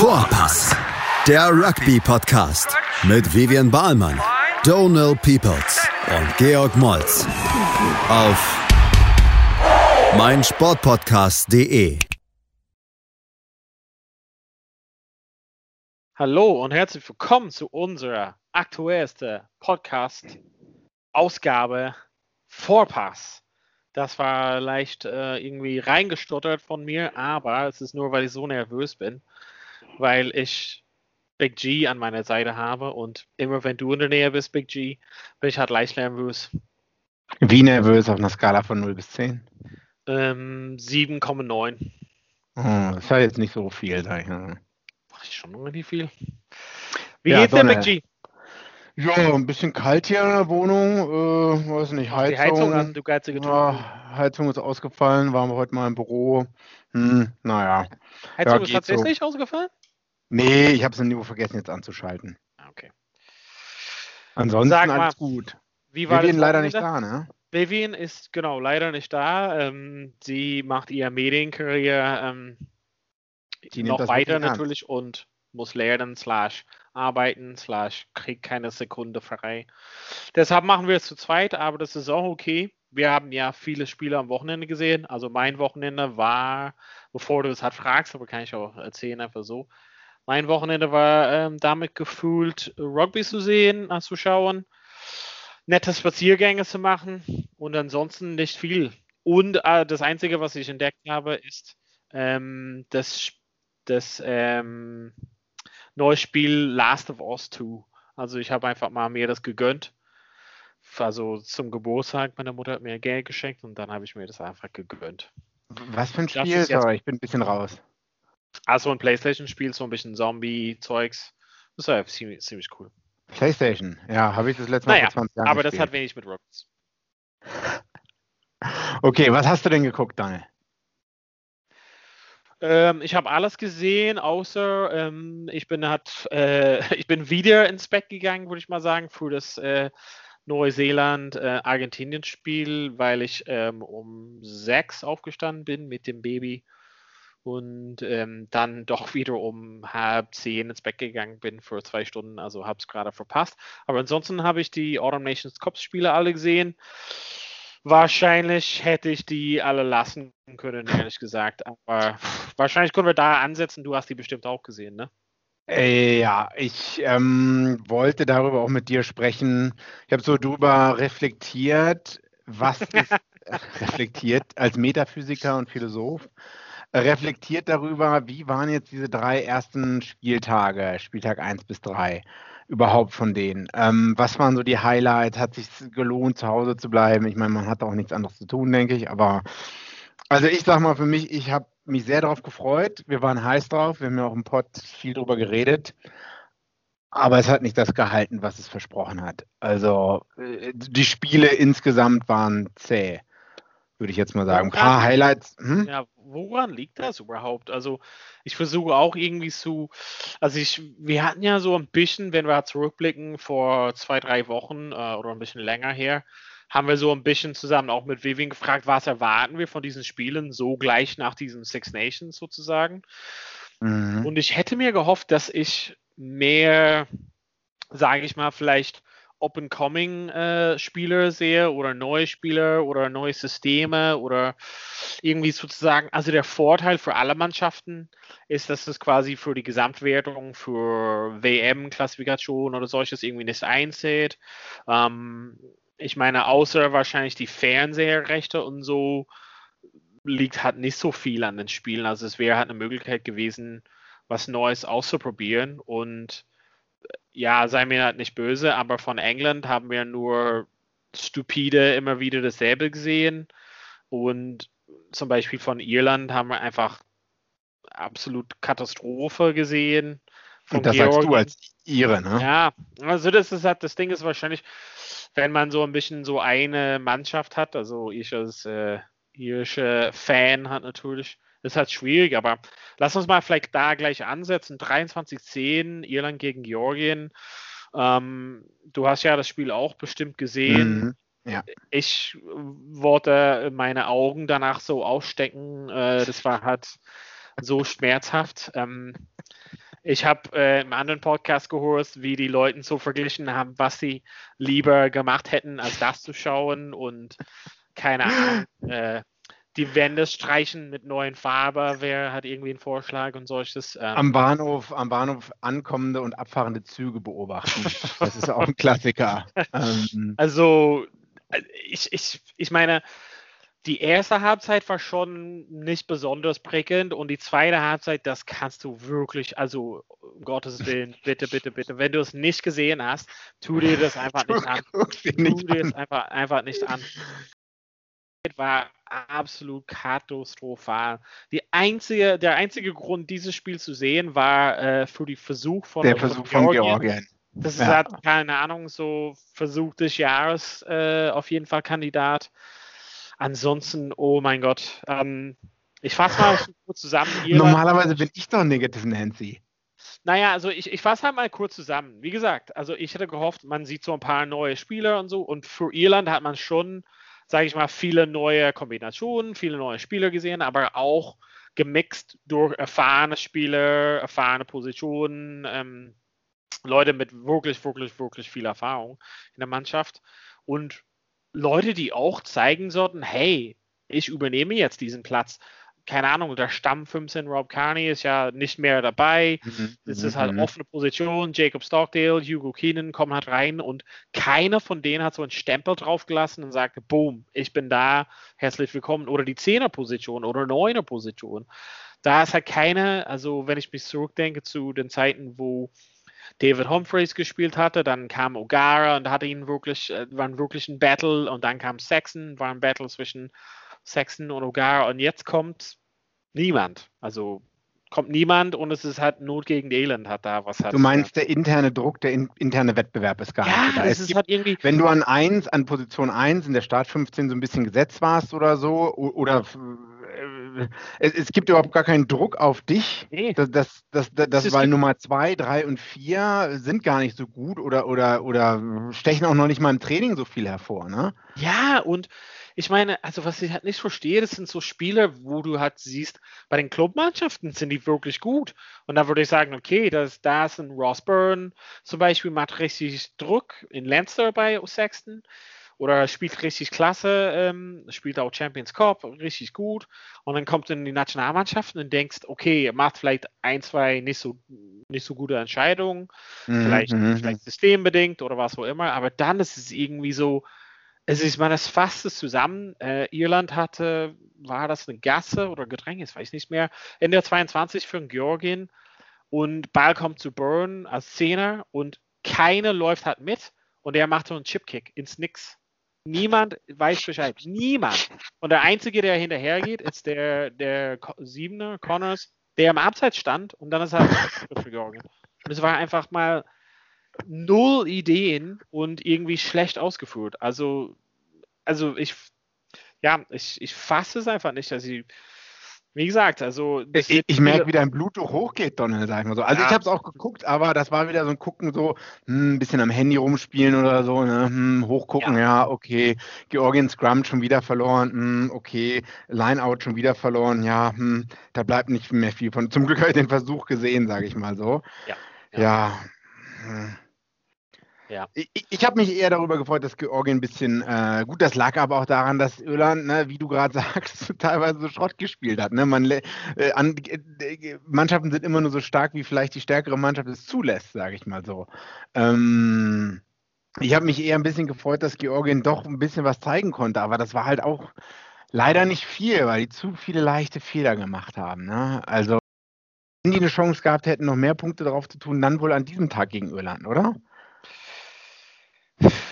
Vorpass, der Rugby-Podcast mit Vivian Bahlmann, Donal Peoples und Georg Moltz auf meinsportpodcast.de. Hallo und herzlich willkommen zu unserer aktuellsten Podcast-Ausgabe Vorpass. Das war leicht äh, irgendwie reingestottert von mir, aber es ist nur, weil ich so nervös bin, weil ich Big G an meiner Seite habe und immer wenn du in der Nähe bist, Big G, bin ich halt leicht nervös. Wie nervös auf einer Skala von 0 bis 10? Ähm, 7,9. Oh, das ist ja jetzt nicht so viel, sag ich mal. Ach, schon irgendwie viel. Wie Ja, geht's dir, Donner. Big G? Ja, ein bisschen kalt hier in der Wohnung. Äh, weiß nicht, Heizung. Die Heizung an, du geizige ja, Heizung ist ausgefallen, waren wir heute mal im Büro. Hm, naja. Heizung ja, ist tatsächlich ausgefallen? Nee, ich habe es nur vergessen jetzt anzuschalten. Ah, Okay. Ansonsten Sag mal, alles gut. Wie war das leider nicht da, ne? Vivian ist genau leider nicht da. Ähm, sie macht ihre Medienkarriere ähm, noch weiter natürlich und muss lernen, slash arbeiten, slash kriegt keine Sekunde frei. Deshalb machen wir es zu zweit, aber das ist auch okay. Wir haben ja viele Spiele am Wochenende gesehen. Also mein Wochenende war, bevor du es halt fragst, aber kann ich auch erzählen, einfach so. Mein Wochenende war ähm, damit gefühlt, Rugby zu sehen, äh, zu schauen, nette Spaziergänge zu machen und ansonsten nicht viel. Und äh, das Einzige, was ich entdeckt habe, ist ähm, das, das ähm, neue Spiel Last of Us 2. Also ich habe einfach mal mir das gegönnt. Also zum Geburtstag, meine Mutter hat mir Geld geschenkt und dann habe ich mir das einfach gegönnt. Was für ein Spiel? Sorry, ich bin ein bisschen raus. Also ein Playstation-Spiel, so ein bisschen Zombie-Zeugs. Das war ziemlich, ziemlich cool. Playstation. Ja, habe ich das letzte Mal Naja, vor 20 Jahren aber das gespielt. hat wenig mit Rockets. Okay, was hast du denn geguckt, Daniel? Ähm, ich habe alles gesehen, außer ähm, ich bin hat, äh, ich bin wieder ins Bett gegangen, würde ich mal sagen, für das äh, Neuseeland-Argentinien-Spiel, weil ich ähm, um sechs aufgestanden bin mit dem Baby und ähm, dann doch wieder um halb zehn ins Bett gegangen bin für zwei Stunden, also habe es gerade verpasst. Aber ansonsten habe ich die Autumn Nations Cup-Spiele alle gesehen. Wahrscheinlich hätte ich die alle lassen können, ehrlich gesagt. Aber wahrscheinlich können wir da ansetzen. Du hast die bestimmt auch gesehen, ne? Äh, Ja, ich ähm, wollte darüber auch mit dir sprechen. Ich habe so drüber reflektiert, was ist reflektiert als Metaphysiker und Philosoph, reflektiert darüber, wie waren jetzt diese drei ersten Spieltage, Spieltag 1 bis 3, überhaupt von denen? Ähm, was waren so die Highlights? Hat sich gelohnt, zu Hause zu bleiben? Ich meine, man hat auch nichts anderes zu tun, denke ich, aber also ich sag mal für mich, ich habe mich sehr darauf gefreut. Wir waren heiß drauf. Wir haben ja auch im Pod viel drüber geredet. Aber es hat nicht das gehalten, was es versprochen hat. Also äh, die Spiele insgesamt waren zäh, würde ich jetzt mal sagen. Ein paar Highlights. Hm? Ja, woran liegt das überhaupt? Also, ich versuche auch irgendwie zu, also ich, wir hatten ja so ein bisschen, wenn wir zurückblicken, vor zwei, drei Wochen äh, oder ein bisschen länger her, haben wir so ein bisschen zusammen auch mit Vivian gefragt, was erwarten wir von diesen Spielen, so gleich nach diesen Six Nations sozusagen. Mhm. Und ich hätte mir gehofft, dass ich mehr, sage ich mal, vielleicht Up-and-Coming-Spieler sehe oder neue Spieler oder neue Systeme oder irgendwie sozusagen. Also der Vorteil für alle Mannschaften ist, dass es quasi für die Gesamtwertung für WM-Klassifikation oder solches irgendwie nicht einzählt. Ähm, ich meine, außer wahrscheinlich die Fernseherrechte und so liegt halt nicht so viel an den Spielen. Also es wäre halt eine Möglichkeit gewesen, was Neues auszuprobieren. Und äh, ja, sei mir halt nicht böse, aber von England haben wir nur stupide immer wieder dasselbe gesehen. Und zum Beispiel von Irland haben wir einfach absolut Katastrophe gesehen. Und das sagst du Georgien. als Ire, ne? Ja, also das ist halt, das Ding ist wahrscheinlich, wenn man so ein bisschen so eine Mannschaft hat, also ich als äh, irische Fan hat natürlich, ist halt schwierig, aber lass uns mal vielleicht da gleich ansetzen. 23-10, Irland gegen Georgien. Ähm, du hast ja das Spiel auch bestimmt gesehen. Mhm. Ja. Ich wollte meine Augen danach so ausstecken. Äh, das war halt so schmerzhaft. Ähm, ich habe äh, im anderen Podcast gehört, wie die Leute so verglichen haben, was sie lieber gemacht hätten, als das zu schauen und keine Ahnung, äh, die Wände streichen mit neuen Farbe. Wer hat irgendwie einen Vorschlag und solches? Ähm, am Bahnhof, am Bahnhof ankommende und abfahrende Züge beobachten. Das ist auch ein Klassiker. ähm, also ich, ich, ich meine, die erste Halbzeit war schon nicht besonders prickelnd und die zweite Halbzeit, das kannst du wirklich, also um Gottes Willen, bitte, bitte, bitte, wenn du es nicht gesehen hast, tu dir das einfach nicht an. Tu dir es einfach, einfach nicht an. War absolut katastrophal. Die einzige, der einzige Grund, dieses Spiel zu sehen, war äh, für die Versuch von, der Versuch von Georgien. Georgien. Das ist ja. halt, keine Ahnung, so Versuch des Jahres äh, auf jeden Fall Kandidat. Ansonsten, oh mein Gott. Ähm, ich fasse mal kurz zusammen. Normalerweise bin ich doch negativ Nancy. Naja, also ich, ich fasse halt mal kurz zusammen. Wie gesagt, also ich hätte gehofft, man sieht so ein paar neue Spieler und so. Und für Irland hat man schon, sage ich mal, viele neue Kombinationen, viele neue Spieler gesehen, aber auch gemixt durch erfahrene Spieler, erfahrene Positionen. Ähm, Leute mit wirklich, wirklich, wirklich viel Erfahrung in der Mannschaft und Leute, die auch zeigen sollten, hey, ich übernehme jetzt diesen Platz. Keine Ahnung, der Stamm 15 Rob Carney ist ja nicht mehr dabei. Mhm. Es ist halt mhm. offene Position. Jacob Stockdale, Hugo Keenan kommen halt rein und keiner von denen hat so einen Stempel draufgelassen und sagt, boom, ich bin da, herzlich willkommen. Oder die Zehnerposition oder Neunerposition. Da ist halt keine, also wenn ich mich zurückdenke zu den Zeiten, wo David Humphreys gespielt hatte, dann kam O'Gara und hatte ihn wirklich, äh, war wirklich ein Battle und dann kam Saxon, war ein Battle zwischen Saxon und O'Gara und jetzt kommt niemand. Also kommt niemand und es ist halt Not gegen Elend hat da was hat. Du meinst, der interne Druck, der in, interne Wettbewerb ist gar ja, nicht da. Es ist halt irgendwie wenn du an 1, an Position 1 in der Start 15 so ein bisschen gesetzt warst oder so, oder es, es, gibt überhaupt gar keinen Druck auf dich. Nee. Das, das, das, das, das weil Nummer zwei, drei und vier sind gar nicht so gut oder, oder, oder stechen auch noch nicht mal im Training so viel hervor, ne? Ja, und ich meine, also was ich halt nicht verstehe, das sind so Spiele, wo du halt siehst, bei den Clubmannschaften sind die wirklich gut. Und da würde ich sagen, okay, das, da ist ein Ross Byrne zum Beispiel, macht richtig Druck in Leinster bei Sexton oder spielt richtig klasse, ähm, spielt auch Champions Cup richtig gut. Und dann kommt in die Nationalmannschaft und denkst, okay, er macht vielleicht ein, zwei nicht so, nicht so gute Entscheidungen, mhm, vielleicht, mhm, vielleicht systembedingt oder was auch immer, aber dann ist es irgendwie so, es ist, man, das fasst es zusammen. Äh, Irland hatte, war das eine Gasse oder Gedrängnis, weiß nicht mehr, in der 22 für Georgien und Ball kommt zu Burn als Zehner und keiner läuft halt mit und er macht so einen Chipkick ins Nix. Niemand weiß Bescheid. Niemand. Und der Einzige, der hinterhergeht, ist der, der Siebener, Connors, der im Abseits stand und dann ist er für Georgien. Und es war einfach mal null Ideen und irgendwie schlecht ausgeführt. Also, also ich, ja, ich, ich fasse es einfach nicht, dass sie wie gesagt, also. Ich, ich merke, wie dein Blutdruck hochgeht, Donald, sag ich mal so. Also, ja. ich habe es auch geguckt, aber das war wieder so ein Gucken, so hm, ein bisschen am Handy rumspielen oder so, ne? hm, hochgucken, ja. ja. okay. Georgien Scrum schon wieder verloren, hm, okay. Lineout schon wieder verloren, ja, hm, da bleibt nicht mehr viel von. Zum Glück habe ich den Versuch gesehen, sage ich mal so. Ja. Ja. ja. Ja. Ich, ich habe mich eher darüber gefreut, dass Georgien ein bisschen, äh, gut, das lag aber auch daran, dass Irland, ne, wie du gerade sagst, teilweise so Schrott gespielt hat. Ne? Man, äh, an, äh, Mannschaften sind immer nur so stark, wie vielleicht die stärkere Mannschaft es zulässt, sage ich mal so. Ähm, ich habe mich eher ein bisschen gefreut, dass Georgien doch ein bisschen was zeigen konnte, aber das war halt auch leider nicht viel, weil die zu viele leichte Fehler gemacht haben. Ne? Also, wenn die eine Chance gehabt hätten, noch mehr Punkte drauf zu tun, dann wohl an diesem Tag gegen Irland, oder?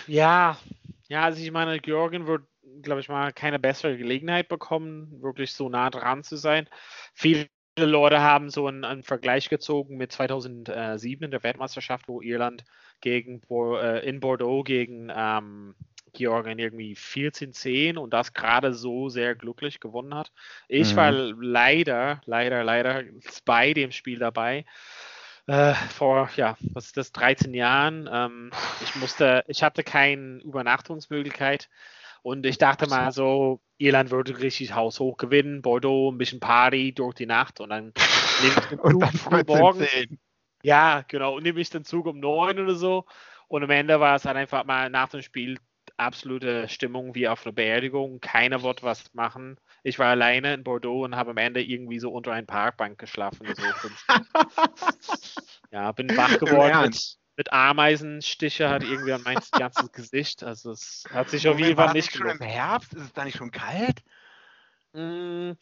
Ja, ja, also ich meine, Georgien wird, glaube ich mal, keine bessere Gelegenheit bekommen, wirklich so nah dran zu sein. Viele Leute haben so einen, einen Vergleich gezogen mit 2007 in der Weltmeisterschaft, wo Irland gegen äh, in Bordeaux gegen ähm, Georgien irgendwie 14-10 und das gerade so sehr glücklich gewonnen hat. Ich mhm. war leider, leider, leider bei dem Spiel dabei äh, vor, ja, was ist das, 13 Jahren. Ähm, ich musste, ich hatte keine Übernachtungsmöglichkeit und ich dachte mal so, Irland würde richtig haushoch gewinnen, Bordeaux, ein bisschen Party durch die Nacht und dann nehme ich den Flug früh morgens. Ja, genau. Und nehme ich den Zug um neun oder so. Und am Ende war es halt einfach mal nach dem Spiel absolute Stimmung wie auf einer Beerdigung. Keiner wollte was machen. Ich war alleine in Bordeaux und habe am Ende irgendwie so unter einer Parkbank geschlafen. So ja, bin wach geworden mit, mit Ameisenstiche, hat irgendwie an mein ganzes Gesicht. Also es hat sich auf jeden Fall nicht schon im Herbst? Ist es da nicht schon kalt? Mm,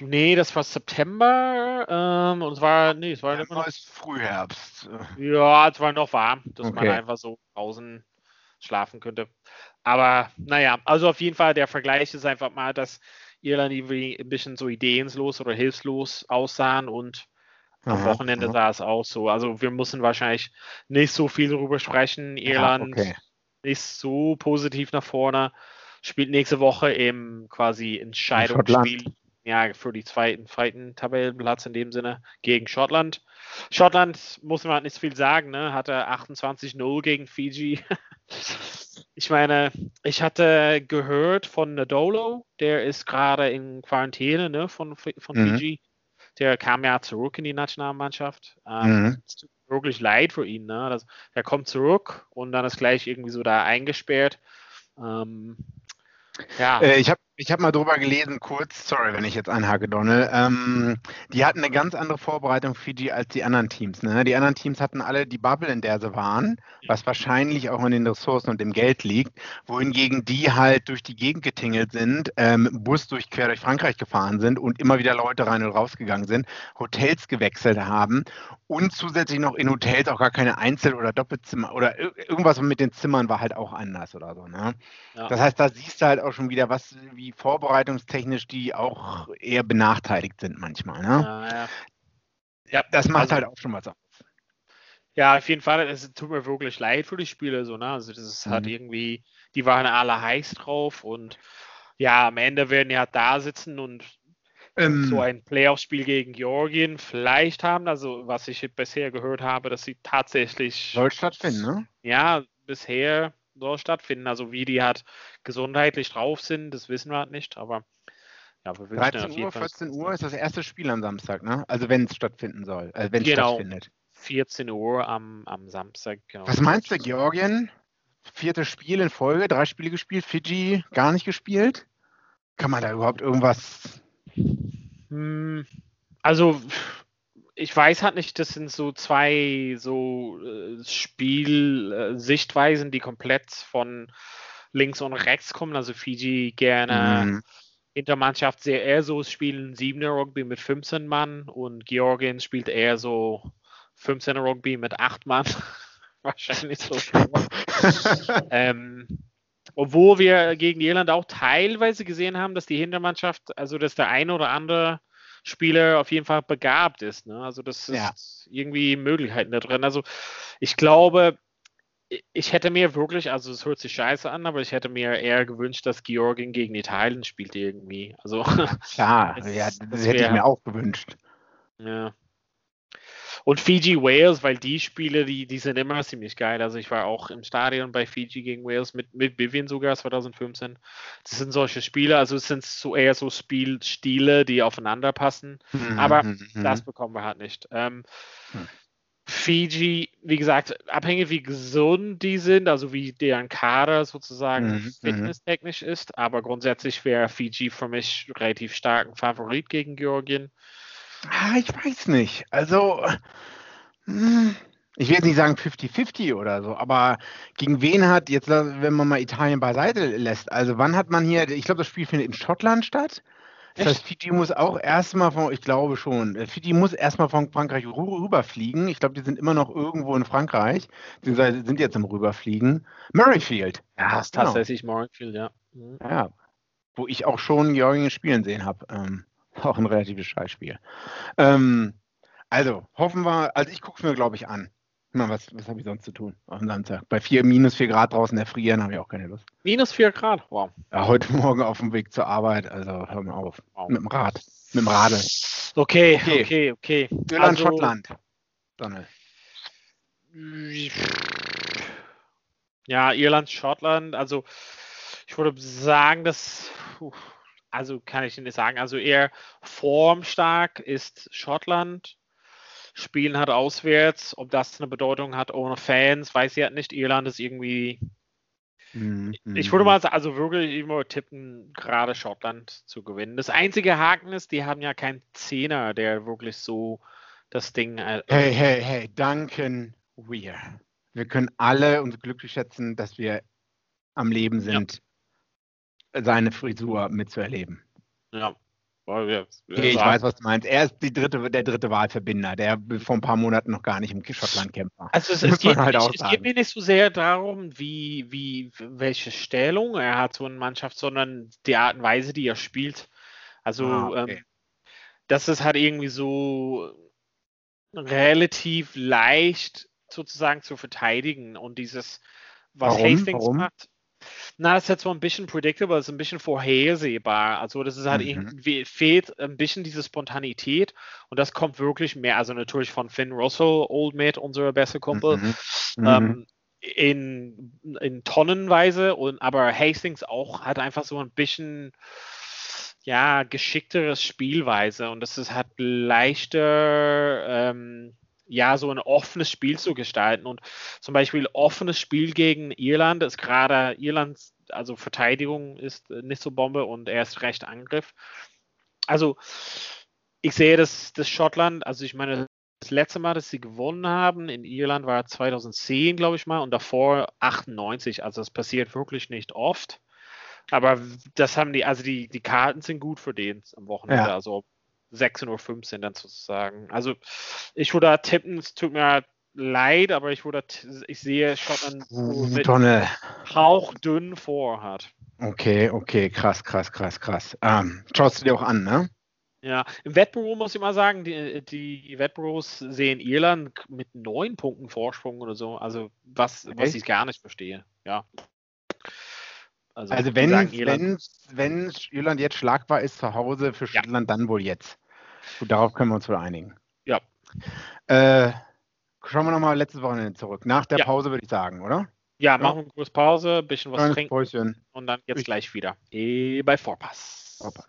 nee, das war September. Ähm, und es war, nee, es war ja, immer noch. Frühherbst. Ja, es war noch warm, dass okay. man einfach so draußen schlafen könnte. Aber naja, also auf jeden Fall, der Vergleich ist einfach mal, dass Irland irgendwie ein bisschen so ideenlos oder hilflos aussahen und am Wochenende aha. sah es auch so. Also wir müssen wahrscheinlich nicht so viel darüber sprechen. Irland ja, okay. ist so positiv nach vorne, spielt nächste Woche im quasi Entscheidungsspiel ja, für die zweiten, zweiten Tabellenplatz in dem Sinne gegen Schottland. Schottland muss man nicht viel sagen, ne? hatte 28-0 gegen Fiji. ich meine, ich hatte gehört von Nadolo, der ist gerade in Quarantäne ne, von, von mhm. Fiji. Der kam ja zurück in die Nationalmannschaft. Ähm, mhm. Es tut wirklich leid für ihn. Ne? Das, er kommt zurück und dann ist gleich irgendwie so da eingesperrt. Ähm, ja. Äh, ich habe ich habe mal drüber gelesen, kurz, sorry, wenn ich jetzt einhake, Donald. Ähm, die hatten eine ganz andere Vorbereitung Fiji als die anderen Teams. Ne? Die anderen Teams hatten alle die Bubble, in der sie waren, was wahrscheinlich auch in den Ressourcen und dem Geld liegt, wohingegen die halt durch die Gegend getingelt sind, ähm, Bus durch quer durch Frankreich gefahren sind und immer wieder Leute rein und rausgegangen sind, Hotels gewechselt haben und zusätzlich noch in Hotels auch gar keine Einzel- oder Doppelzimmer oder irgendwas mit den Zimmern war halt auch anders oder so. Ne? Ja. Das heißt, da siehst du halt auch schon wieder, was wie vorbereitungstechnisch die auch eher benachteiligt sind manchmal. Ne? Ja, ja. ja, das macht also, halt auch schon was aus. Ja, auf jeden Fall. Es tut mir wirklich leid für die Spieler. So, ne? Also das ist halt mhm. irgendwie, die waren alle heiß drauf und ja, am Ende werden ja da sitzen und ähm, so ein Playoff-Spiel gegen Georgien vielleicht haben. Also was ich bisher gehört habe, dass sie tatsächlich soll stattfinden, ne? Ja, bisher soll stattfinden. Also wie die halt gesundheitlich drauf sind, das wissen wir halt nicht, aber ja, wir 13 Uhr, 14 Uhr ist das erste Spiel am Samstag, ne? Also wenn es stattfinden soll, äh, wenn es genau. stattfindet. 14 Uhr am, am Samstag, genau. Was meinst du, Georgien? Viertes Spiel in Folge, drei Spiele gespielt, Fiji gar nicht gespielt? Kann man da überhaupt irgendwas? Hm, also ich weiß halt nicht, das sind so zwei so äh, Spielsichtweisen, die komplett von links und rechts kommen. Also Fiji gerne mhm. Intermannschaft sehr eher so spielen 7er Rugby mit 15 Mann und Georgien spielt eher so 15er Rugby mit 8 Mann. Wahrscheinlich so. ähm, obwohl wir gegen Irland auch teilweise gesehen haben, dass die Hintermannschaft, also dass der eine oder andere Spieler auf jeden Fall begabt ist. Ne? Also das ist ja. irgendwie Möglichkeiten da drin. Also ich glaube, ich hätte mir wirklich, also es hört sich scheiße an, aber ich hätte mir eher gewünscht, dass Georgien gegen Italien spielt irgendwie. Also klar, ja, das, das hätte wär, ich mir auch gewünscht. Ja. Und Fiji Wales, weil die Spiele, die, die sind immer ziemlich geil. Also ich war auch im Stadion bei Fiji gegen Wales mit, mit Vivian sogar 2015. Das sind solche Spiele, also es sind so eher so Spielstile, die aufeinander passen. Mhm, Aber mhm, mhm. das bekommen wir halt nicht. Ähm, mhm. Fiji, wie gesagt, abhängig wie gesund die sind, also wie deren Kader sozusagen mhm, fitnesstechnisch ist, aber grundsätzlich wäre Fiji für mich relativ stark ein Favorit gegen Georgien. Ah, ich weiß nicht. Also, hm, ich will jetzt nicht sagen 50-50 oder so, aber gegen wen hat, jetzt, wenn man mal Italien beiseite lässt, also wann hat man hier, ich glaube, das Spiel findet in Schottland statt. Das heißt, Fiji muss auch erstmal von, ich glaube schon, äh, Fiji muss erstmal von Frankreich rüberfliegen. Ich glaube, die sind immer noch irgendwo in Frankreich, beziehungsweise sind jetzt im Rüberfliegen. Murrayfield. Ja, ist genau. tatsächlich Murrayfield, ja. Mhm. Ja, wo ich auch schon Georgien spielen sehen habe. Ähm, Auch ein relatives Scheißspiel. Ähm, also, hoffen wir, also ich gucke es mir, glaube ich, an. Na, was, was habe ich sonst zu tun am Samstag? Bei vier, minus 4 Grad draußen erfrieren habe ich auch keine Lust. Minus 4 Grad? Wow. Ja, heute Morgen auf dem Weg zur Arbeit, also hör mal auf. Wow. Mit dem Rad. Mit dem Radl. Okay, okay, okay. okay. Irland, also, Schottland. Donald. Ja, Irland, Schottland. Also, ich würde sagen, dass. Puh, also kann ich nicht sagen, also eher formstark ist Schottland. spielen halt auswärts. Ob das eine Bedeutung hat ohne Fans, weiß ich halt nicht. Irland ist irgendwie. Mhm. Ich würde mal sagen, also wirklich immer tippen, gerade Schottland zu gewinnen. Das einzige Haken ist, die haben ja keinen Zehner, der wirklich so das Ding. Äh, Hey, hey, hey, danken wir. Wir können alle uns glücklich schätzen, dass wir am Leben sind, seine Frisur mitzuerleben. ja. Okay, ich weiß, was du meinst. Er ist die dritte, der dritte Wahlverbinder, der vor ein paar Monaten noch gar nicht im Schottland kämpfer. Also es, es, geht, halt nicht, auch es geht mir nicht so sehr darum, wie, wie, welche Stellung er hat, so eine Mannschaft, sondern die Art und Weise, die er spielt. Also Ah, okay. ähm, das ist halt irgendwie so relativ leicht sozusagen zu verteidigen und dieses, was Warum? Hastings Warum? macht. Na, das ist jetzt so ein bisschen predictable, das ist ein bisschen vorhersehbar. Also das ist halt Mhm. irgendwie, fehlt ein bisschen diese Spontanität und das kommt wirklich mehr, also natürlich von Finn Russell, Old Mate, unser bester Kumpel, Mhm. Mhm. ähm, in, in Tonnenweise und aber Hastings auch hat einfach so ein bisschen ja geschickteres Spielweise und das ist halt leichter ähm, ja so ein offenes Spiel zu gestalten und zum Beispiel offenes Spiel gegen Irland ist gerade Irlands also Verteidigung ist äh, nicht so Bombe und erst recht Angriff also ich sehe das, das Schottland also ich meine das letzte Mal, dass sie gewonnen haben in Irland war 2010, glaube ich mal, und davor 98. Also das passiert wirklich nicht oft. Aber das haben die, also die, die Karten sind gut für den am Wochenende. Ja. Also 16.15 Uhr dann sozusagen. Also ich würde da tippen, es tut mir leid, aber ich würde, ich sehe so mit Tonne. hauchdünn vor hat. Okay, okay, krass, krass, krass, krass. Ähm, schaust du dir auch an, ne? Ja, im Wettbüro muss ich mal sagen, die, die Wettbüros sehen Irland mit neun Punkten Vorsprung oder so. Also was, was ich gar nicht verstehe. Ja. Also die wenn, sagen Irland- wenn, wenn Irland jetzt schlagbar ist zu Hause für Ja. Schottland, dann wohl jetzt. Gut, darauf können wir uns wohl einigen. Ja. Äh, schauen wir nochmal letztes Wochenende zurück. Nach der Ja. Pause würde ich sagen, oder? Ja, machen wir eine kurze Pause, bisschen was Kleines trinken Päuschen. und dann Ich- gleich wieder. Eh, bei Vorpass. Vorpass.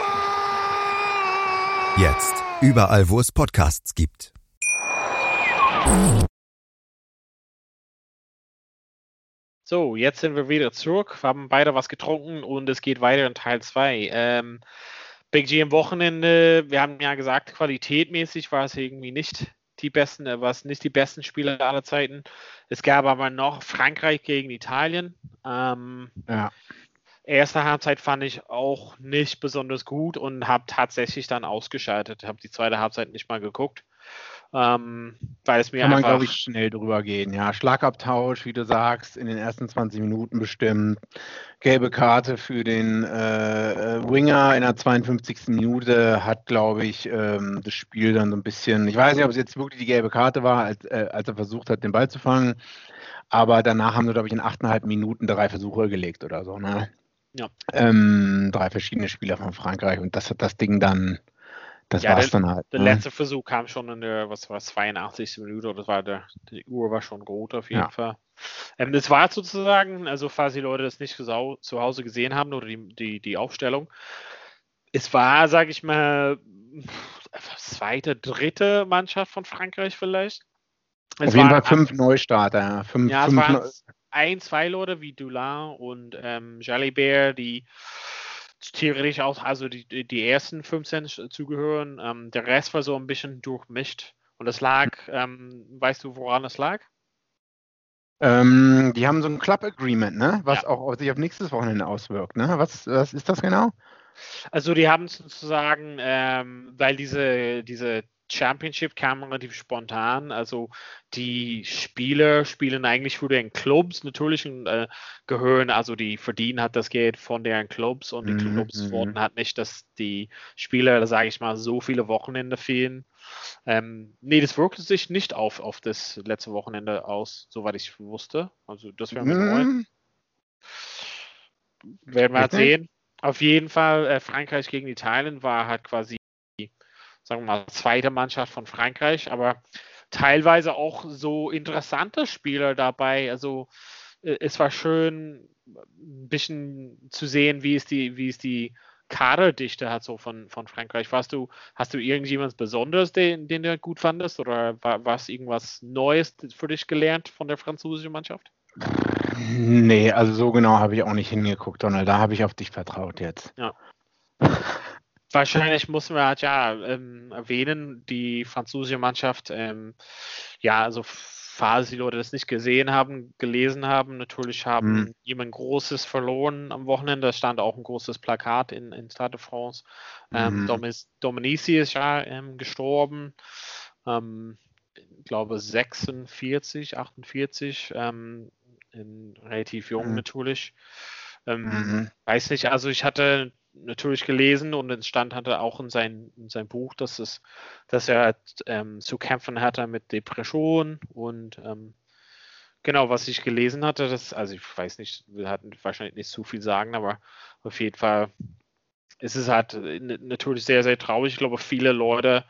Jetzt überall, wo es Podcasts gibt. So, jetzt sind wir wieder zurück. Wir haben beide was getrunken und es geht weiter in Teil 2. Ähm, Big G am Wochenende, wir haben ja gesagt, qualitätmäßig war es irgendwie nicht die besten, äh, war es nicht die besten Spiele aller Zeiten. Es gab aber noch Frankreich gegen Italien. Ähm, Ja. Erste Halbzeit fand ich auch nicht besonders gut und habe tatsächlich dann ausgeschaltet. Habe die zweite Halbzeit nicht mal geguckt, ähm, weil es mir Kann man, einfach glaube ich, schnell drüber gehen. Ja, Schlagabtausch, wie du sagst, in den ersten 20 Minuten bestimmt. Gelbe Karte für den äh, äh, Winger in der 52. Minute hat, glaube ich, ähm, das Spiel dann so ein bisschen, ich weiß nicht, ob es jetzt wirklich die gelbe Karte war, als, äh, als er versucht hat, den Ball zu fangen. Aber danach haben sie, glaube ich, in 8,5 Minuten drei Versuche gelegt oder so. Ne? Ja. Ähm, drei verschiedene Spieler von Frankreich und das hat das Ding dann, das Ja, war's dann halt. Der ne? letzte Versuch kam schon in der, was war 82. Minute, das war der, die Uhr war schon rot auf jeden Ja. Fall. Ähm, das war sozusagen, also falls die Leute das nicht zu Hause gesehen haben oder die, die, die Aufstellung, es war, sage ich mal, zweite, dritte Mannschaft von Frankreich vielleicht. Es Auf jeden Fall fünf Neustarter, ja. Fünf, Ja, es fünf ein, zwei Leute wie Dulin und ähm, Jalibert, die theoretisch auch, also die, die, ersten 15 sch- zugehören. Ähm, der Rest war so ein bisschen durchmischt. Und es lag, ähm, weißt du, woran es lag? Ähm, die haben so ein Club Agreement, ne? Was Ja. auch auf sich auf nächstes Wochenende auswirkt, ne? Was, was ist das genau? Also die haben sozusagen, ähm, weil diese, diese Championship kam relativ spontan. Also die Spieler spielen eigentlich für den Clubs natürlich und äh, gehören, also die verdienen hat das Geld von deren Clubs und die Mhm, Clubs mhm. wollten halt nicht, dass die Spieler, sage ich mal, so viele Wochenende fehlen. Ähm, nee, das wirkte sich nicht auf, auf das letzte Wochenende aus, soweit ich wusste. Also das wäre mir neu. Hm, Werden wir halt sehen. Auf jeden Fall, äh, Frankreich gegen Italien war halt quasi, sagen wir mal, zweite Mannschaft von Frankreich, aber teilweise auch so interessante Spieler dabei. Also äh, es war schön, ein bisschen zu sehen, wie ist die, wie ist die Kaderdichte hat so von, von Frankreich. Warst du, hast du irgendjemand Besonderes, den, den du gut fandest? Oder war, war es irgendwas Neues für dich gelernt von der französischen Mannschaft? Nee, also so genau habe ich auch nicht hingeguckt, Donald. Da habe ich auf dich vertraut jetzt. Wahrscheinlich müssen wir halt ja ähm, erwähnen, die französische Mannschaft, ähm, ja, also falls die Leute das nicht gesehen haben, gelesen haben, natürlich haben Mhm. jemand Großes verloren am Wochenende. Da stand auch ein großes Plakat in, in Stade de France. Ähm, Mhm. Dominici ist ja ähm, gestorben. Ähm, ich glaube 46, 48, ähm, relativ jung Mhm. natürlich. Ähm, Mhm. Weiß nicht, also ich hatte natürlich gelesen und es stand hatte auch in sein, in sein Buch, dass es, dass er ähm, zu kämpfen hatte mit Depression und ähm, genau, was ich gelesen hatte, das, also ich weiß nicht, wir hatten wahrscheinlich nicht zu viel sagen, aber auf jeden Fall ist es halt äh, natürlich sehr, sehr traurig. Ich glaube, viele Leute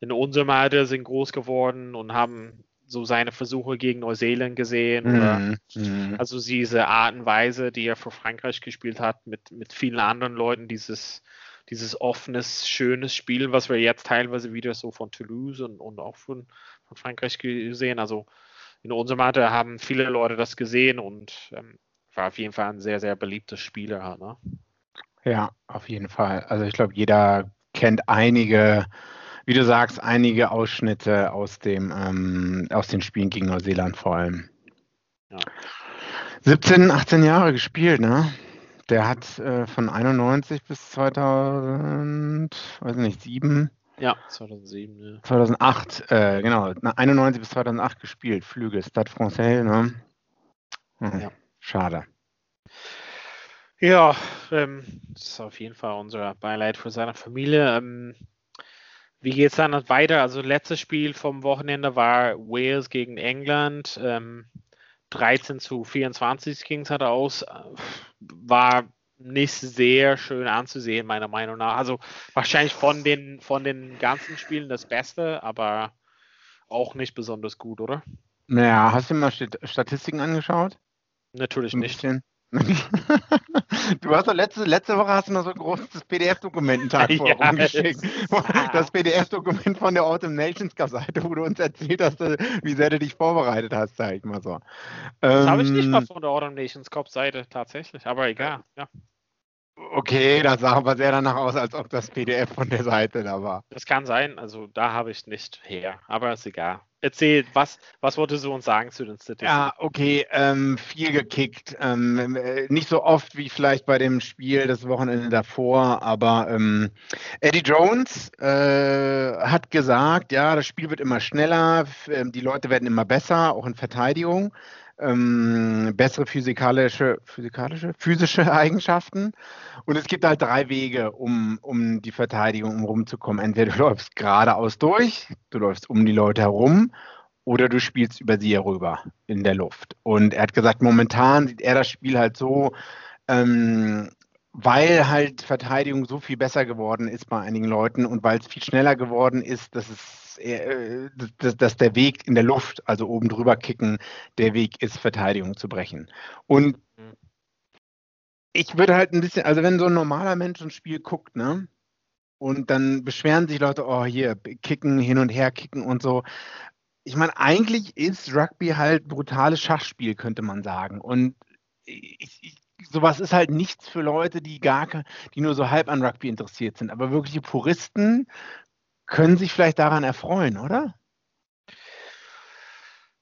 in unserem Alter sind groß geworden und haben so seine Versuche gegen Neuseeland gesehen oder Mhm. Mhm. also diese Art und Weise, die er für Frankreich gespielt hat, mit, mit vielen anderen Leuten, dieses, dieses offenes, schönes Spiel, was wir jetzt teilweise wieder so von Toulouse und, und auch von, von Frankreich gesehen. Also in unserem Alter haben viele Leute das gesehen und ähm, war auf jeden Fall ein sehr, sehr beliebtes Spieler. Ne? Ja, auf jeden Fall. Also ich glaube, jeder kennt einige, wie du sagst, einige Ausschnitte aus dem, ähm, aus den Spielen gegen Neuseeland vor allem. Ja. 17, 18 Jahre gespielt, ne? Der hat äh, von 91 bis 2000, weiß nicht, 7, Ja, 2007. Ja. 2008, äh, genau, na, 91 bis 2008 gespielt. Flügel, Stade Francais, ne? Hm, Ja. Schade. Ja, ähm, das ist auf jeden Fall unser Beileid für seine Familie. Ähm, wie geht es dann weiter? Also, letztes Spiel vom Wochenende war Wales gegen England. Ähm, 13 zu 24 ging es halt aus. War nicht sehr schön anzusehen, meiner Meinung nach. Also, wahrscheinlich von den, von den ganzen Spielen das Beste, aber auch nicht besonders gut, oder? Naja, hast du dir mal Stat- Statistiken angeschaut? Natürlich Ein nicht. bisschen. Du hast doch letzte, letzte Woche hast du noch so ein großes PDF-Dokument einen Tag vorher Ja, rumgeschickt. es- Das PDF-Dokument von der Autumn Nations Cup-Seite, wo du uns erzählt hast, wie sehr du dich vorbereitet hast, sag ich mal so. Das habe ich nicht Ähm, mal von der Autumn Nations Cup Seite tatsächlich, aber egal. Ja. Okay, das sah aber sehr danach aus, als ob das PDF von der Seite da war. Das kann sein, also da habe ich nicht her, aber ist egal. Erzähl, was, was wolltest du uns sagen zu den Statistiken? Ja, okay, ähm, viel gekickt. Ähm, äh, nicht so oft wie vielleicht bei dem Spiel das Wochenende davor, aber ähm, Eddie Jones äh, hat gesagt, ja, das Spiel wird immer schneller, ähm, die Leute werden immer besser, auch in Verteidigung. Ähm, bessere physikalische, physikalische, physische Eigenschaften. Und es gibt halt drei Wege, um, um die Verteidigung um rumzukommen. Entweder du läufst geradeaus durch, du läufst um die Leute herum oder du spielst über sie herüber in der Luft. Und er hat gesagt, momentan sieht er das Spiel halt so, ähm, weil halt Verteidigung so viel besser geworden ist bei einigen Leuten und weil es viel schneller geworden ist, dass es äh, dass, der Weg in der Luft, also oben drüber kicken, der Weg ist, Verteidigung zu brechen. Und ich würde halt ein bisschen, also wenn so ein normaler Mensch ein Spiel guckt, ne? Und dann beschweren sich Leute, oh hier, kicken, hin und her kicken und so. Ich meine, eigentlich ist Rugby halt brutales Schachspiel, könnte man sagen. Und ich, ich, sowas ist halt nichts für Leute, die gar die nur so halb an Rugby interessiert sind. Aber wirkliche Puristen können sich vielleicht daran erfreuen, oder?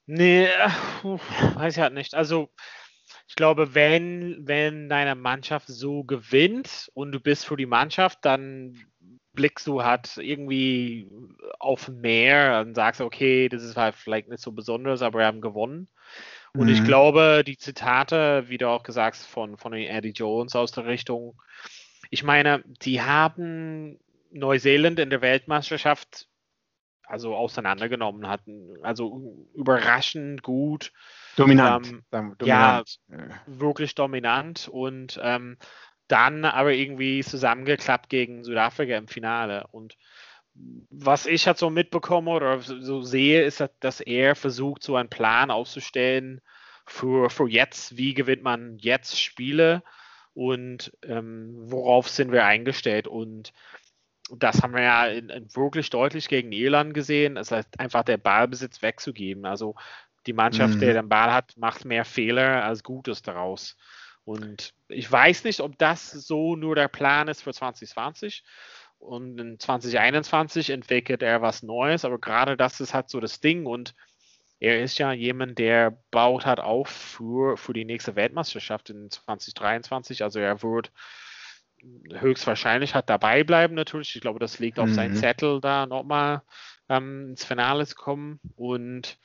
Nee, weiß ich halt nicht. Also, ich glaube, wenn, wenn deine Mannschaft so gewinnt und du bist für die Mannschaft, dann blickst du halt irgendwie auf mehr und sagst, okay, das ist halt vielleicht nicht so besonders, aber wir haben gewonnen. Und mhm. ich glaube, die Zitate, wie du auch gesagt hast, von, von Eddie Jones aus der Richtung, ich meine, die haben Neuseeland in der Weltmeisterschaft also auseinandergenommen hatten. Also überraschend gut. Dominant. Ähm, dominant. Ja, wirklich dominant und ähm, dann aber irgendwie zusammengeklappt gegen Südafrika im Finale. Und was ich halt so mitbekomme oder so sehe, ist, dass er versucht, so einen Plan aufzustellen für, für jetzt. Wie gewinnt man jetzt Spiele und ähm, worauf sind wir eingestellt? Und das haben wir ja in, in wirklich deutlich gegen Irland gesehen. Es heißt einfach der Ballbesitz wegzugeben. Also die Mannschaft, mhm. der den Ball hat, macht mehr Fehler als Gutes daraus. Und ich weiß nicht, ob das so nur der Plan ist für 2020. Und in 2021 entwickelt er was Neues, aber gerade das ist halt so das Ding. Und er ist ja jemand, der baut hat auf für, für die nächste Weltmeisterschaft in 2023. Also er wird höchstwahrscheinlich hat dabei bleiben natürlich. Ich glaube, das liegt auf mhm. seinem Zettel, da nochmal ähm, ins Finale zu kommen. Und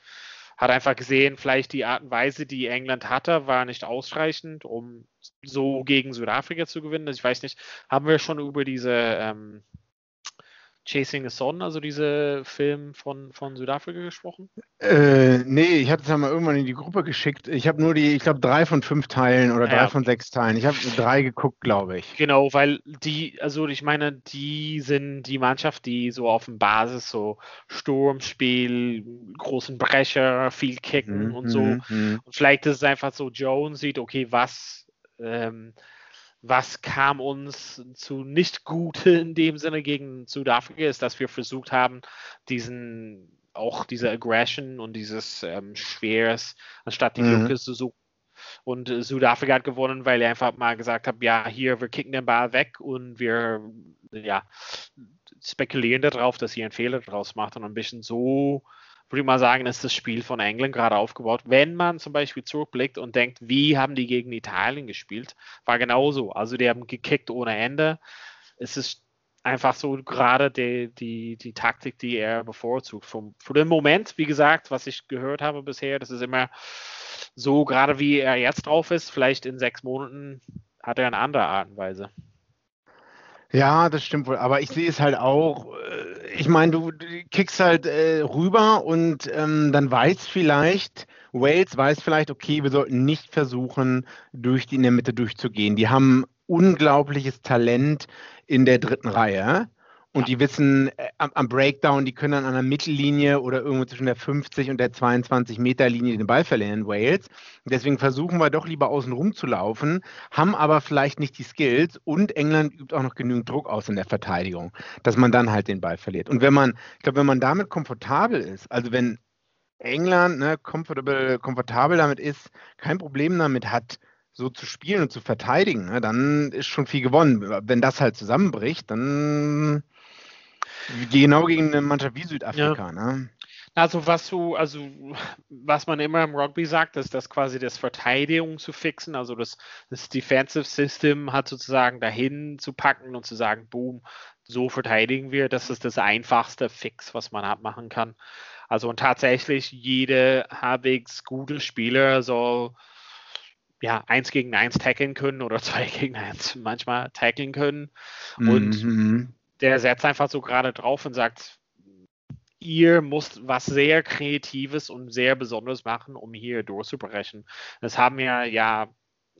hat einfach gesehen, vielleicht die Art und Weise, die England hatte, war nicht ausreichend, um so gegen Südafrika zu gewinnen. Also ich weiß nicht, haben wir schon über diese ähm, Chasing the Sun, also diese Film von, von Südafrika gesprochen? Äh, nee, ich hatte es ja mal irgendwann in die Gruppe geschickt. Ich habe nur die, ich glaube, drei von fünf Teilen oder drei ja. von sechs Teilen. Ich habe drei geguckt, glaube ich. Genau, weil die, also ich meine, die sind die Mannschaft, die so auf dem Basis so Sturmspiel, großen Brecher, viel kicken mhm, und so. Mhm. Und vielleicht ist es einfach so, Jones sieht, okay, was ähm, was kam uns zu nicht gut in dem Sinne gegen Südafrika, ist, dass wir versucht haben, diesen auch diese Aggression und dieses ähm, Schweres anstatt die mhm. Lücke zu suchen. Und äh, Südafrika hat gewonnen, weil er einfach mal gesagt hat, ja, hier, wir kicken den Ball weg und wir ja, spekulieren darauf, dass ihr einen Fehler draus macht und ein bisschen so würde ich mal sagen, ist das Spiel von England gerade aufgebaut. Wenn man zum Beispiel zurückblickt und denkt, wie haben die gegen Italien gespielt, war genauso. Also die haben gekickt ohne Ende. Es ist einfach so gerade die, die, die Taktik, die er bevorzugt. Vom, für den Moment, wie gesagt, was ich gehört habe bisher, das ist immer so, gerade wie er jetzt drauf ist, vielleicht in sechs Monaten hat er eine andere Art und Weise. Ja, das stimmt wohl. Aber ich sehe es halt auch. Äh, ich meine, du, kickst halt äh, rüber und ähm, dann weiß vielleicht, Wales weiß vielleicht, okay, wir sollten nicht versuchen, durch die in der Mitte durchzugehen. Die haben unglaubliches Talent in der dritten Reihe. Und die wissen äh, am, am, Breakdown, die können dann an der Mittellinie oder irgendwo zwischen der 50 und der 22 Meter Linie den Ball verlieren in Wales. deswegen versuchen wir doch lieber außen rum zu laufen, haben aber vielleicht nicht die Skills und England übt auch noch genügend Druck aus in der Verteidigung, dass man dann halt den Ball verliert. Und wenn man, ich glaube, wenn man damit komfortabel ist, also wenn England ne, komfortabel, damit ist, kein Problem damit hat, so zu spielen und zu verteidigen, ne, dann ist schon viel gewonnen. Wenn das halt zusammenbricht, dann Genau gegen eine Mannschaft wie Südafrika, ja. ne? Also was du, also was man immer im Rugby sagt, ist das quasi das Verteidigung zu fixen, also das, das Defensive System hat sozusagen dahin zu packen und zu sagen, boom, so verteidigen wir. Das ist das einfachste Fix, was man halt machen kann. Also und tatsächlich jede halbwegs gute Spieler soll ja, eins gegen eins tackeln können oder zwei gegen eins manchmal tackeln können. Und mhm der setzt einfach so gerade drauf und sagt, ihr müsst was sehr Kreatives und sehr Besonderes machen, um hier durchzubrechen. Das haben wir ja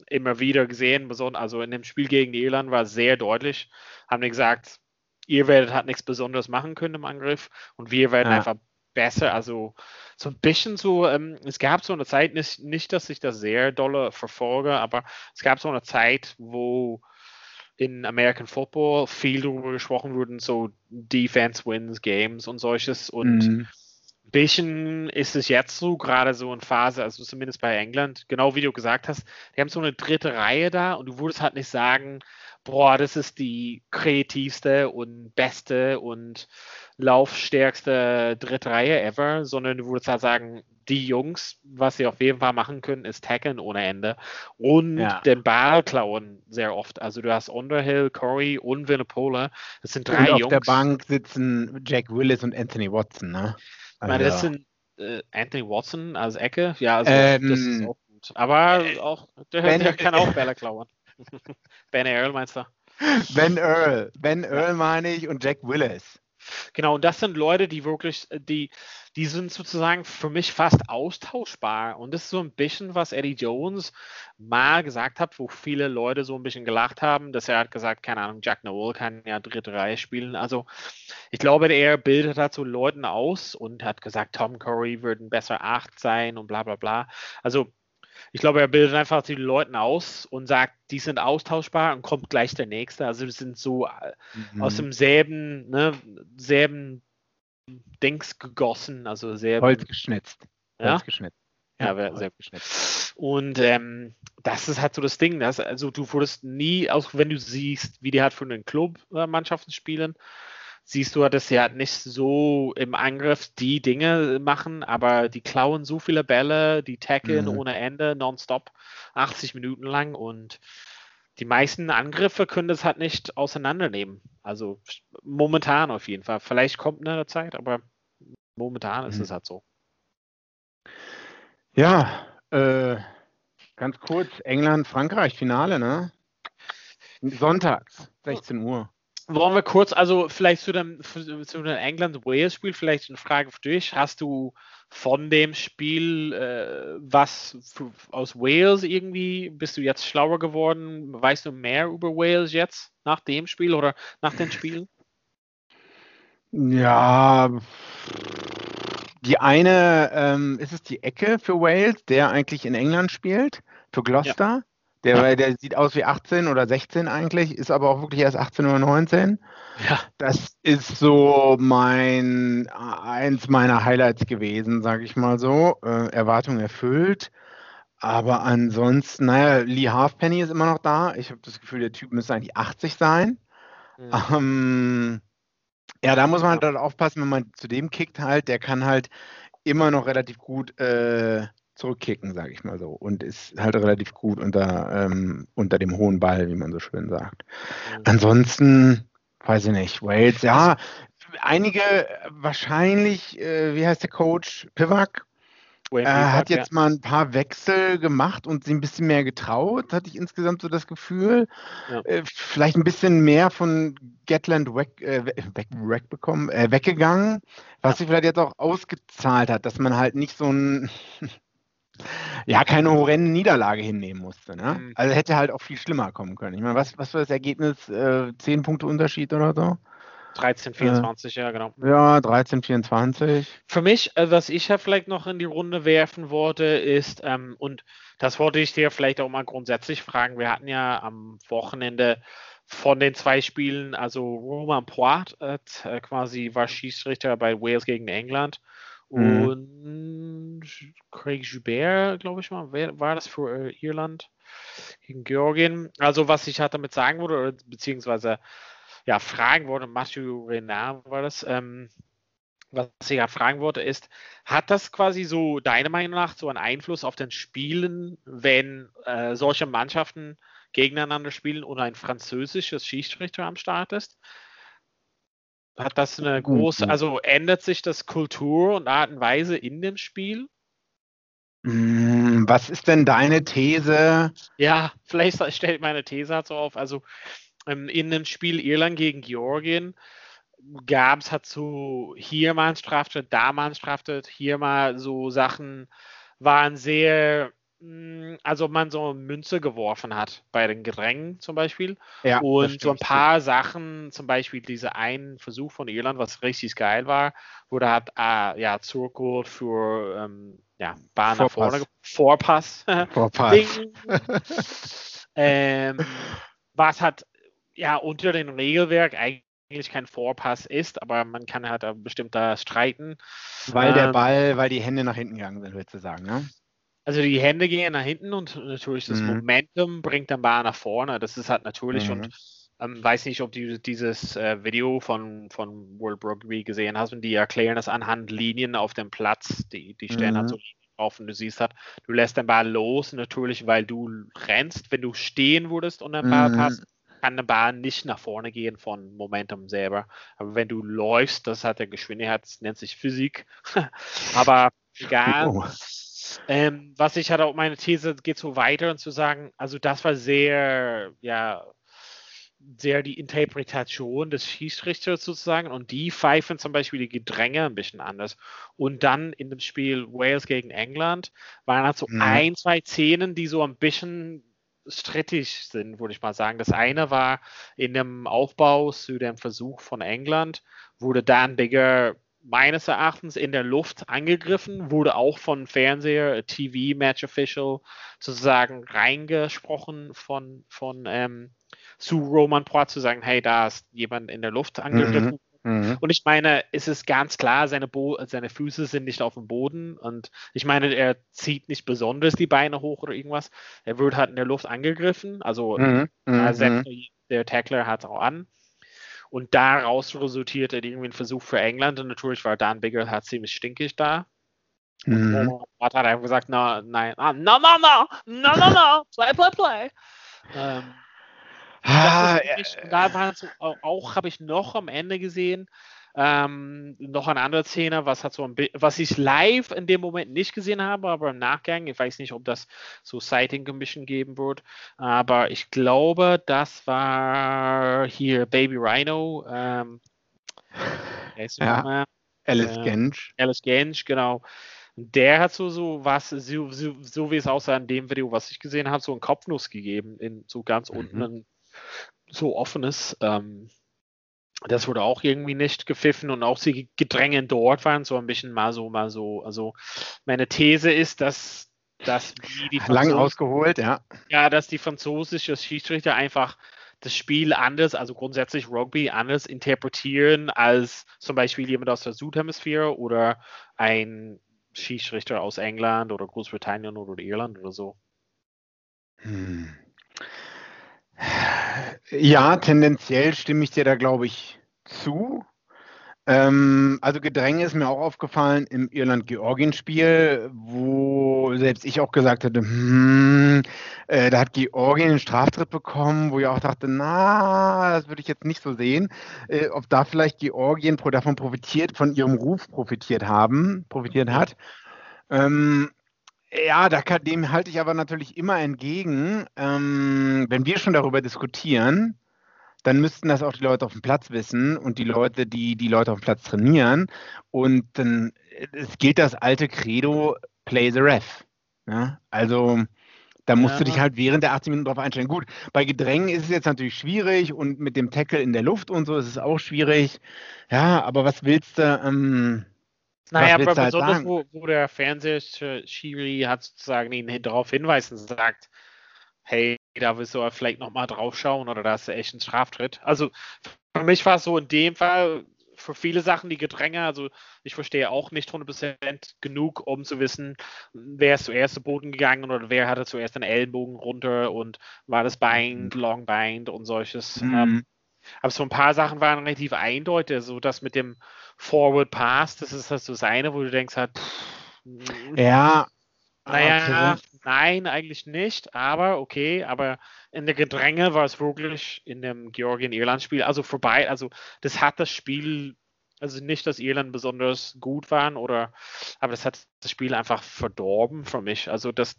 immer wieder gesehen, also in dem Spiel gegen Irland war es sehr deutlich, haben die gesagt, ihr werdet halt nichts Besonderes machen können im Angriff und wir werden ja. einfach besser, also so ein bisschen so, ähm, es gab so eine Zeit, nicht, nicht, dass ich das sehr dolle verfolge, aber es gab so eine Zeit, wo in American Football viel darüber gesprochen wurde, so Defense wins Games und solches. Und mhm. ein bisschen ist es jetzt so, gerade so in Phase, also zumindest bei England, genau wie du gesagt hast, die haben so eine dritte Reihe da und du würdest halt nicht sagen, boah, das ist die kreativste und beste und laufstärkste Drittreihe ever, sondern du würdest halt sagen, die Jungs, was sie auf jeden Fall machen können, ist tackeln ohne Ende und Ja. den Ball klauen sehr oft. Also du hast Underhill, Corey und Vinipola. Das sind Und drei auf Jungs. der Bank sitzen Jack Willis und Anthony Watson, ne? Ich meine, das Also, sind äh, Anthony Watson als Ecke. Ja, also Ähm, das ist auch gut. Aber auch, der, Ben- der kann auch Bälle klauen. Ben Earl meinst du? Ben Earl, Ben Earl meine ich und Jack Willis. Genau, und das sind Leute, die wirklich, die, die sind sozusagen für mich fast austauschbar. Und das ist so ein bisschen, was Eddie Jones mal gesagt hat, wo viele Leute so ein bisschen gelacht haben, dass er hat gesagt, keine Ahnung, Jack Noel kann ja dritte Reihe spielen. Also ich glaube, er bildet so Leuten aus und hat gesagt, Tom Curry würde ein besser Acht sein und bla bla bla. Also ich glaube, er bildet einfach die Leuten aus und sagt, die sind austauschbar und kommt gleich der nächste. Also das sind so Mhm. aus dem selben, ne, selben Dings gegossen, also selben, Holz geschnitzt. ja, Holz geschnitzt. ja, Holz sehr geschnitzt. und ähm, das ist halt so das Ding, dass, also du würdest nie, auch wenn du siehst, wie die halt für einen Club äh, Mannschaften spielen, siehst du dass sie halt nicht so im Angriff die Dinge machen, aber die klauen so viele Bälle, die tackeln Mhm. ohne Ende, nonstop, 80 Minuten lang und die meisten Angriffe können das halt nicht auseinandernehmen. Also momentan auf jeden Fall. Vielleicht kommt eine Zeit, aber momentan ist Mhm. es halt so. Ja, äh, ganz kurz, England, Frankreich, Finale, ne? Sonntags, 16 Uhr. Wollen wir kurz, also vielleicht zu dem, zu dem England-Wales-Spiel, vielleicht eine Frage für dich. Hast du von dem Spiel äh, was für, aus Wales irgendwie, bist du jetzt schlauer geworden? Weißt du mehr über Wales jetzt nach dem Spiel oder nach den Spielen? Ja, die eine, ähm, ist es die Ecke für Wales, der eigentlich in England spielt, für Gloucester. Der, der sieht aus wie 18 oder 16 eigentlich, ist aber auch wirklich erst 18 oder 19. Ja. Das ist so mein eins meiner Highlights gewesen, sage ich mal so. Äh, Erwartung erfüllt. Aber ansonsten, naja, Lee Halfpenny ist immer noch da. Ich habe das Gefühl, der Typ müsste eigentlich 80 sein. Mhm. Ähm, ja, da muss man halt aufpassen, wenn man zu dem kickt halt, der kann halt immer noch relativ gut äh, zurückkicken, sage ich mal so. Und ist halt relativ gut unter, ähm, unter dem hohen Ball, wie man so schön sagt. Mhm. Ansonsten, weiß ich nicht, Wales, ja, einige äh, wahrscheinlich, äh, wie heißt der Coach? Pivak? Wayne Pivak, hat jetzt mal ein paar Wechsel gemacht und sie ein bisschen mehr getraut, hatte ich insgesamt so das Gefühl. Ja. Äh, vielleicht ein bisschen mehr von Gatland weg, äh, weg, weg bekommen, äh, weggegangen, was sich vielleicht jetzt auch ausgezahlt hat, dass man halt nicht so ein, ja, keine horrende Niederlage hinnehmen musste. Ne? Mhm. Also hätte halt auch viel schlimmer kommen können. Ich meine, was, was war das Ergebnis? Äh, 10 Punkte Unterschied oder so? ja. 13, 24, ja, genau. Ja, 13, 24. Für mich, äh, was ich ja vielleicht noch in die Runde werfen wollte, ist, ähm, und das wollte ich dir vielleicht auch mal grundsätzlich fragen, wir hatten ja am Wochenende von den zwei Spielen, also Roman Poit äh, äh, quasi war Schiedsrichter bei Wales gegen England Mhm. und Craig Joubert, glaube ich mal, war das für äh, Irland gegen Georgien. Also was ich halt damit sagen oder beziehungsweise ja, fragen wollte, Mathieu Renard war das, ähm, was ich ja fragen wollte, ist, hat das quasi so deiner Meinung nach so einen Einfluss auf den Spielen, wenn äh, solche Mannschaften gegeneinander spielen und ein französisches Schiedsrichter am Start ist? Hat das eine große, also ändert sich das Kultur und Art und Weise in dem Spiel? Mm, Was ist denn deine These? Ja, vielleicht stelle ich meine These halt so auf. Also ähm, in dem Spiel Irland gegen Georgien gab es halt so hier mal ein Straftat, da mal ein Straftat, hier mal so Sachen waren sehr, also man so Münze geworfen hat bei den Gedrängen zum Beispiel. Ja, Und so ein paar Sachen, zum Beispiel dieser einen Versuch von Irland, was richtig geil war, wurde hat äh, ja zurückgeholt für ähm, ja, Bahn nach Vorpass. vorne, ge- Vorpass. Vorpass. Ähm, was hat ja unter dem Regelwerk eigentlich kein Vorpass ist, aber man kann halt da bestimmt da streiten. Weil der Ähm, Ball, weil die Hände nach hinten gegangen sind, würdest du sagen, ne? Also die Hände gehen nach hinten und natürlich das Mhm. Momentum bringt den Ball nach vorne. Das ist halt natürlich Mhm. und Ähm, weiß nicht, ob du dieses äh, Video von, von World Rugby gesehen hast und die erklären das anhand Linien auf dem Platz. Die, die stellen halt Mhm. so Linien auf und du siehst halt, du lässt den Ball los, natürlich, weil du rennst. Wenn du stehen würdest und den Ball Mhm. passt, kann der Ball nicht nach vorne gehen von Momentum selber. Aber wenn du läufst, das hat der Geschwindigkeit, das nennt sich Physik. Aber egal. Oh. Ähm, was ich hatte auch meine These geht so weiter und zu sagen, also das war sehr, ja, sehr die Interpretation des Schiedsrichters sozusagen und die pfeifen zum Beispiel die Gedränge ein bisschen anders. Und dann in dem Spiel Wales gegen England waren halt so Mhm. ein, zwei Szenen, die so ein bisschen strittig sind, würde ich mal sagen. Das eine war in dem Aufbau zu dem Versuch von England, wurde Dan Bigger meines Erachtens in der Luft angegriffen, wurde auch von Fernseher, TV, Match Official sozusagen reingesprochen von, von ähm, zu Roman Poit zu sagen, hey, da ist jemand in der Luft angegriffen. Mhm. Und ich meine, es ist ganz klar, seine, Bo seine Füße sind nicht auf dem Boden. Und ich meine, er zieht nicht besonders die Beine hoch oder irgendwas. Er wird halt in der Luft angegriffen. Also Mhm. da Mhm. setzt der Tackler hat auch an. Und daraus resultierte irgendwie ein Versuch für England. Und natürlich war Dan Bigger halt ziemlich stinkig da. Mhm. Roman Poit hat einfach gesagt, na, nein, ah, no, no, no, no, no, no, play, play, play. Ähm, Ah, und da war auch, auch habe ich noch am Ende gesehen, ähm, noch eine andere Szene, was hat so ein was ich live in dem Moment nicht gesehen habe, aber im Nachgang, ich weiß nicht, ob das so Sighting Commission geben wird, aber ich glaube, das war hier Baby Rhino, ähm, Ja. Alice äh, Gensch. Alice Gensch, genau. Der hat so, so was, so, so, so wie es aussah in dem Video, was ich gesehen habe, so einen Kopfnuss gegeben, in so ganz Mhm. unten, ein so offenes. Ähm, das wurde auch irgendwie nicht gepfiffen und auch die Gedränge dort waren so ein bisschen mal so, mal so. Also meine These ist, dass, dass wie die Lang ausgeholt, ja. ja, dass die französische Schiedsrichter einfach das Spiel anders, also grundsätzlich Rugby anders interpretieren als zum Beispiel jemand aus der Südhemisphäre oder ein Schiedsrichter aus England oder Großbritannien oder Irland oder so. Hm. Ja, tendenziell stimme ich dir da, glaube ich, zu. Ähm, also Gedränge ist mir auch aufgefallen im Irland-Georgien-Spiel, wo selbst ich auch gesagt hätte, hm, äh, da hat Georgien einen Straftritt bekommen, wo ich auch dachte, na, das würde ich jetzt nicht so sehen. Äh, ob da vielleicht Georgien davon profitiert, von ihrem Ruf profitiert haben, profitiert hat. Ähm, ja, da kann, dem halte ich aber natürlich immer entgegen. Ähm, wenn wir schon darüber diskutieren, dann müssten das auch die Leute auf dem Platz wissen und die Leute, die die Leute auf dem Platz trainieren. Und dann äh, es gilt das alte Credo, play the ref. Ja? Also da musst du Ja. dich halt während der 18 Minuten drauf einstellen. Gut, bei Gedrängen ist es jetzt natürlich schwierig und mit dem Tackle in der Luft und so ist es auch schwierig. Ja, aber was willst du? Ähm, Naja, aber du halt besonders, sagen? wo, wo der Fernsehschiri hat sozusagen ihn darauf hinweisen und sagt, hey, da willst du vielleicht nochmal drauf schauen oder da ist echt ein Straftritt. Also für mich war es so in dem Fall, für viele Sachen die Gedränge, also ich verstehe auch nicht 100% genug, um zu wissen, wer ist zuerst zu Boden gegangen oder wer hatte zuerst den Ellenbogen runter und war das Bein, Long Bind und solches. Mhm. Ähm, aber so ein paar Sachen waren relativ eindeutig, so das mit dem Forward Pass, das ist halt so das eine, wo du denkst halt, pff, ja. naja, okay. nein, eigentlich nicht, aber okay, aber in der Gedränge war es wirklich in dem Georgien-Irland-Spiel, also vorbei, also das hat das Spiel, also nicht, dass Irland besonders gut waren oder, aber das hat das Spiel einfach verdorben für mich, also das,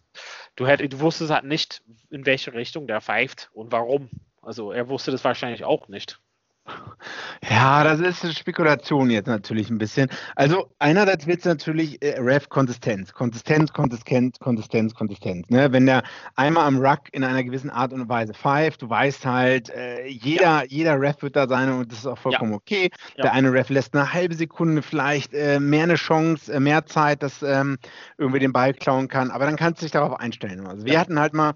du hättest, du wusstest halt nicht, in welche Richtung der pfeift und warum, also er wusste das wahrscheinlich auch nicht. Ja, das ist eine Spekulation jetzt natürlich ein bisschen. Also einerseits wird es natürlich äh, Ref Konsistenz. Konsistenz, Konsistenz, Konsistenz, Konsistenz. Ne? Wenn der einmal am Ruck in einer gewissen Art und Weise pfeift, du weißt halt, äh, jeder, jeder Ref wird da sein und das ist auch vollkommen okay. Ja. Der eine Ref lässt eine halbe Sekunde vielleicht äh, mehr eine Chance, äh, mehr Zeit, dass ähm, irgendwie den Ball klauen kann, aber dann kannst du dich darauf einstellen. Also wir Ja. hatten halt mal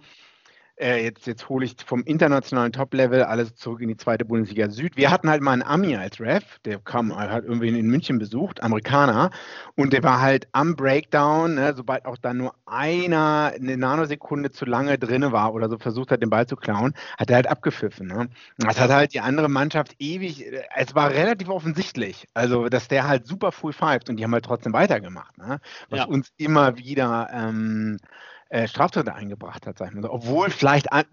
äh, jetzt, jetzt hole ich vom internationalen Top-Level alles zurück in die zweite Bundesliga Süd. Wir hatten halt mal einen Ami als Ref, der kam, hat irgendwie in München besucht, Amerikaner, und der war halt am Breakdown, ne, sobald auch da nur einer eine Nanosekunde zu lange drin war oder so versucht hat, den Ball zu klauen, hat er halt abgepfiffen. Ne? Das hat halt die andere Mannschaft ewig, es war relativ offensichtlich, also dass der halt super full pfeift und die haben halt trotzdem weitergemacht, ne? was ja. uns immer wieder ähm, äh, Straftritte eingebracht hat, sag ich mal so. Obwohl vielleicht an,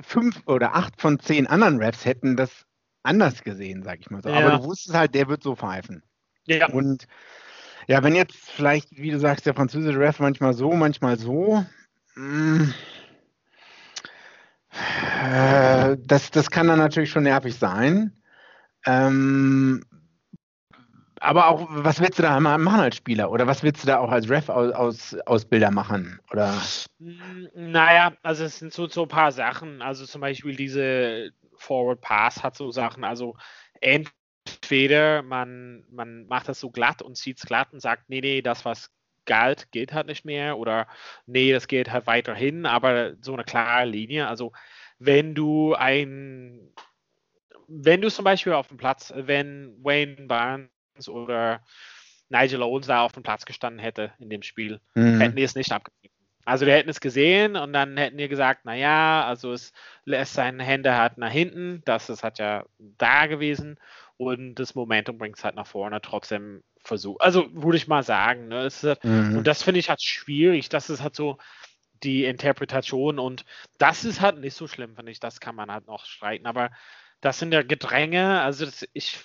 fünf oder acht von zehn anderen Raps hätten das anders gesehen, sag ich mal so. Ja. Aber du wusstest halt, der wird so pfeifen. Ja. Und ja, wenn jetzt vielleicht, wie du sagst, der französische Ref manchmal so, manchmal so, mh, mm, äh, das, das kann dann natürlich schon nervig sein. Ähm, aber auch, was willst du da machen als Spieler? Oder was willst du da auch als Ref aus, machen? Oder? Hm, naja, also es sind so, so ein paar Sachen. Also zum Beispiel diese Forward Pass hat so Sachen. Also entweder man, man macht das so glatt und zieht es glatt und sagt, nee, nee, das, was galt, geht halt nicht mehr. Oder nee, das geht halt weiterhin, aber so eine klare Linie. Also wenn du ein wenn du zum Beispiel auf dem Platz, wenn Wayne Barnes oder Nigel Owens da auf dem Platz gestanden hätte in dem Spiel, mhm. hätten die es nicht abgegeben. Also die hätten es gesehen und dann hätten die gesagt, naja, also es lässt seine Hände halt nach hinten, das ist halt ja da gewesen und das Momentum bringt es halt nach vorne trotzdem versucht. Also würde ich mal sagen, ne, halt, mhm. und das finde ich halt schwierig, das ist halt so die Interpretation und das ist halt nicht so schlimm, finde ich, das kann man halt noch streiten, aber das sind ja Gedränge, also das, ich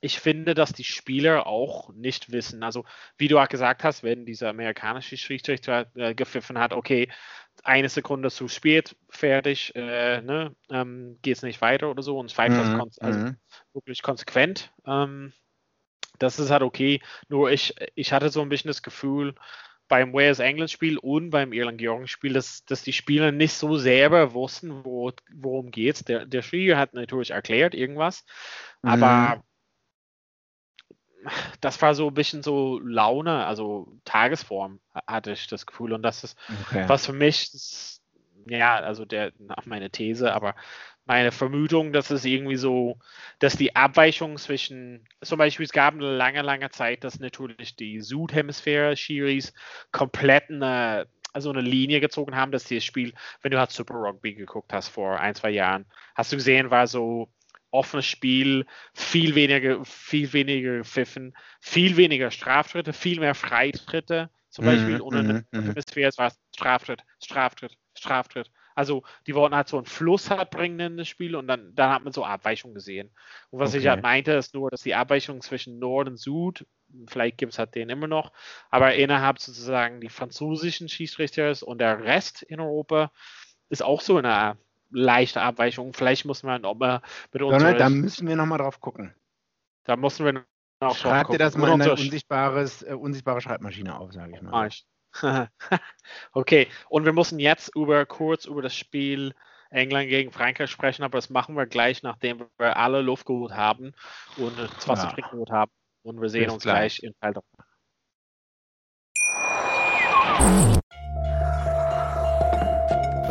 ich finde, dass die Spieler auch nicht wissen. Also, wie du auch gesagt hast, wenn dieser amerikanische Schiedsrichter äh, gepfiffen hat, okay, eine Sekunde zu spät, fertig, äh, ne, ähm, geht es nicht weiter oder so und pfeift mhm, das also mhm. wirklich konsequent. Ähm, das ist halt okay. Nur ich, ich hatte so ein bisschen das Gefühl, beim Wales-England-Spiel und beim Irland-Georgien-Spiel, dass, dass die Spieler nicht so selber wussten, wo, worum geht Der, der Schiri hat natürlich erklärt irgendwas, mhm. Das war so ein bisschen so Laune, also Tagesform hatte ich das Gefühl. Und das ist, okay. was für mich, das, ja, also der, meine These, aber meine Vermutung, dass es irgendwie so, dass die Abweichung zwischen, zum Beispiel, es gab eine lange, lange Zeit, dass natürlich die Südhemisphäre-Schiris komplett eine, also eine Linie gezogen haben, dass dieses Spiel, wenn du halt Super Rugby geguckt hast vor ein, zwei Jahren, hast du gesehen, war so offenes Spiel, viel weniger, viel weniger Pfiffen, viel weniger Straftritte, viel mehr Freitritte. Zum Beispiel mm, ohne mm, mm. es war Straftritt, Straftritt, Straftritt. Also die wollten halt so einen Fluss halt bringen in das Spiel und dann, dann hat man so Abweichungen gesehen. Und was okay. ich halt meinte, ist nur, dass die Abweichung zwischen Nord und Süd, vielleicht gibt es halt den immer noch, aber innerhalb sozusagen die französischen Schiedsrichters und der Rest in Europa ist auch so eine leichte Abweichung. Vielleicht muss man auch mal mit uns. Da müssen wir nochmal drauf gucken. Da müssen wir auch Schreib dir das mal in eine unsichtbares, äh, unsichtbare Schreibmaschine auf, sage ich mal. okay, und wir müssen jetzt über kurz über das Spiel England gegen Frankreich sprechen, aber das machen wir gleich, nachdem wir alle Luft geholt haben und das Wasser ja. trinken geholt haben. Und wir sehen Bis uns gleich, gleich in Teil 3.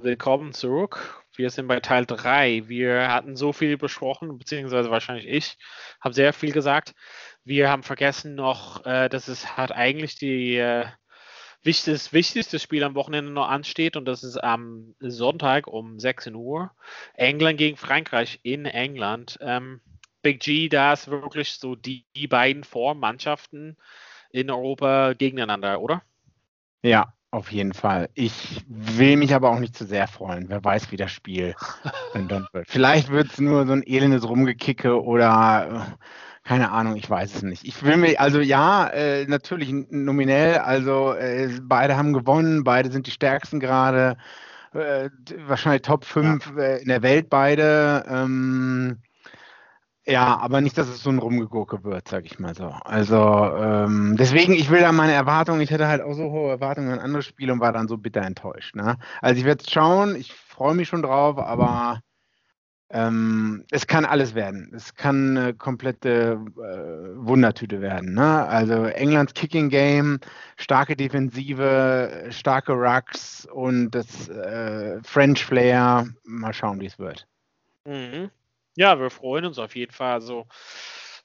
Willkommen zurück. Wir sind bei Teil 3. Wir hatten so viel besprochen, beziehungsweise wahrscheinlich ich habe sehr viel gesagt. Wir haben vergessen noch, äh, dass es hat eigentlich die äh, wichtigste, wichtigste Spiel am Wochenende noch ansteht und das ist am Sonntag um 16 Uhr. England gegen Frankreich in England. Ähm, Big G, da ist wirklich so die, die beiden Vormannschaften in Europa gegeneinander, oder? Ja, auf jeden Fall. Ich will mich aber auch nicht zu sehr freuen. Wer weiß, wie das Spiel dann wird. Vielleicht wird es nur so ein elendes Rumgekicke oder äh, keine Ahnung, ich weiß es nicht. Ich will mir, also ja, äh, natürlich nominell, also äh, beide haben gewonnen, beide sind die stärksten gerade. äh, wahrscheinlich Top 5 ja. äh, in der Welt beide. Ähm, ja, aber nicht, dass es so ein Rumgegurke wird, sag ich mal so. Also ähm, deswegen, ich will da meine Erwartungen, ich hätte halt auch so hohe Erwartungen an andere Spiele und war dann so bitter enttäuscht. Ne? Also ich werde schauen, ich freue mich schon drauf, aber ähm, es kann alles werden. Es kann eine komplette äh, Wundertüte werden. Ne? Also Englands Kicking Game, starke Defensive, starke Rucks und das äh, French Flair. Mal schauen, wie es wird. Mhm. Ja, wir freuen uns auf jeden Fall. Also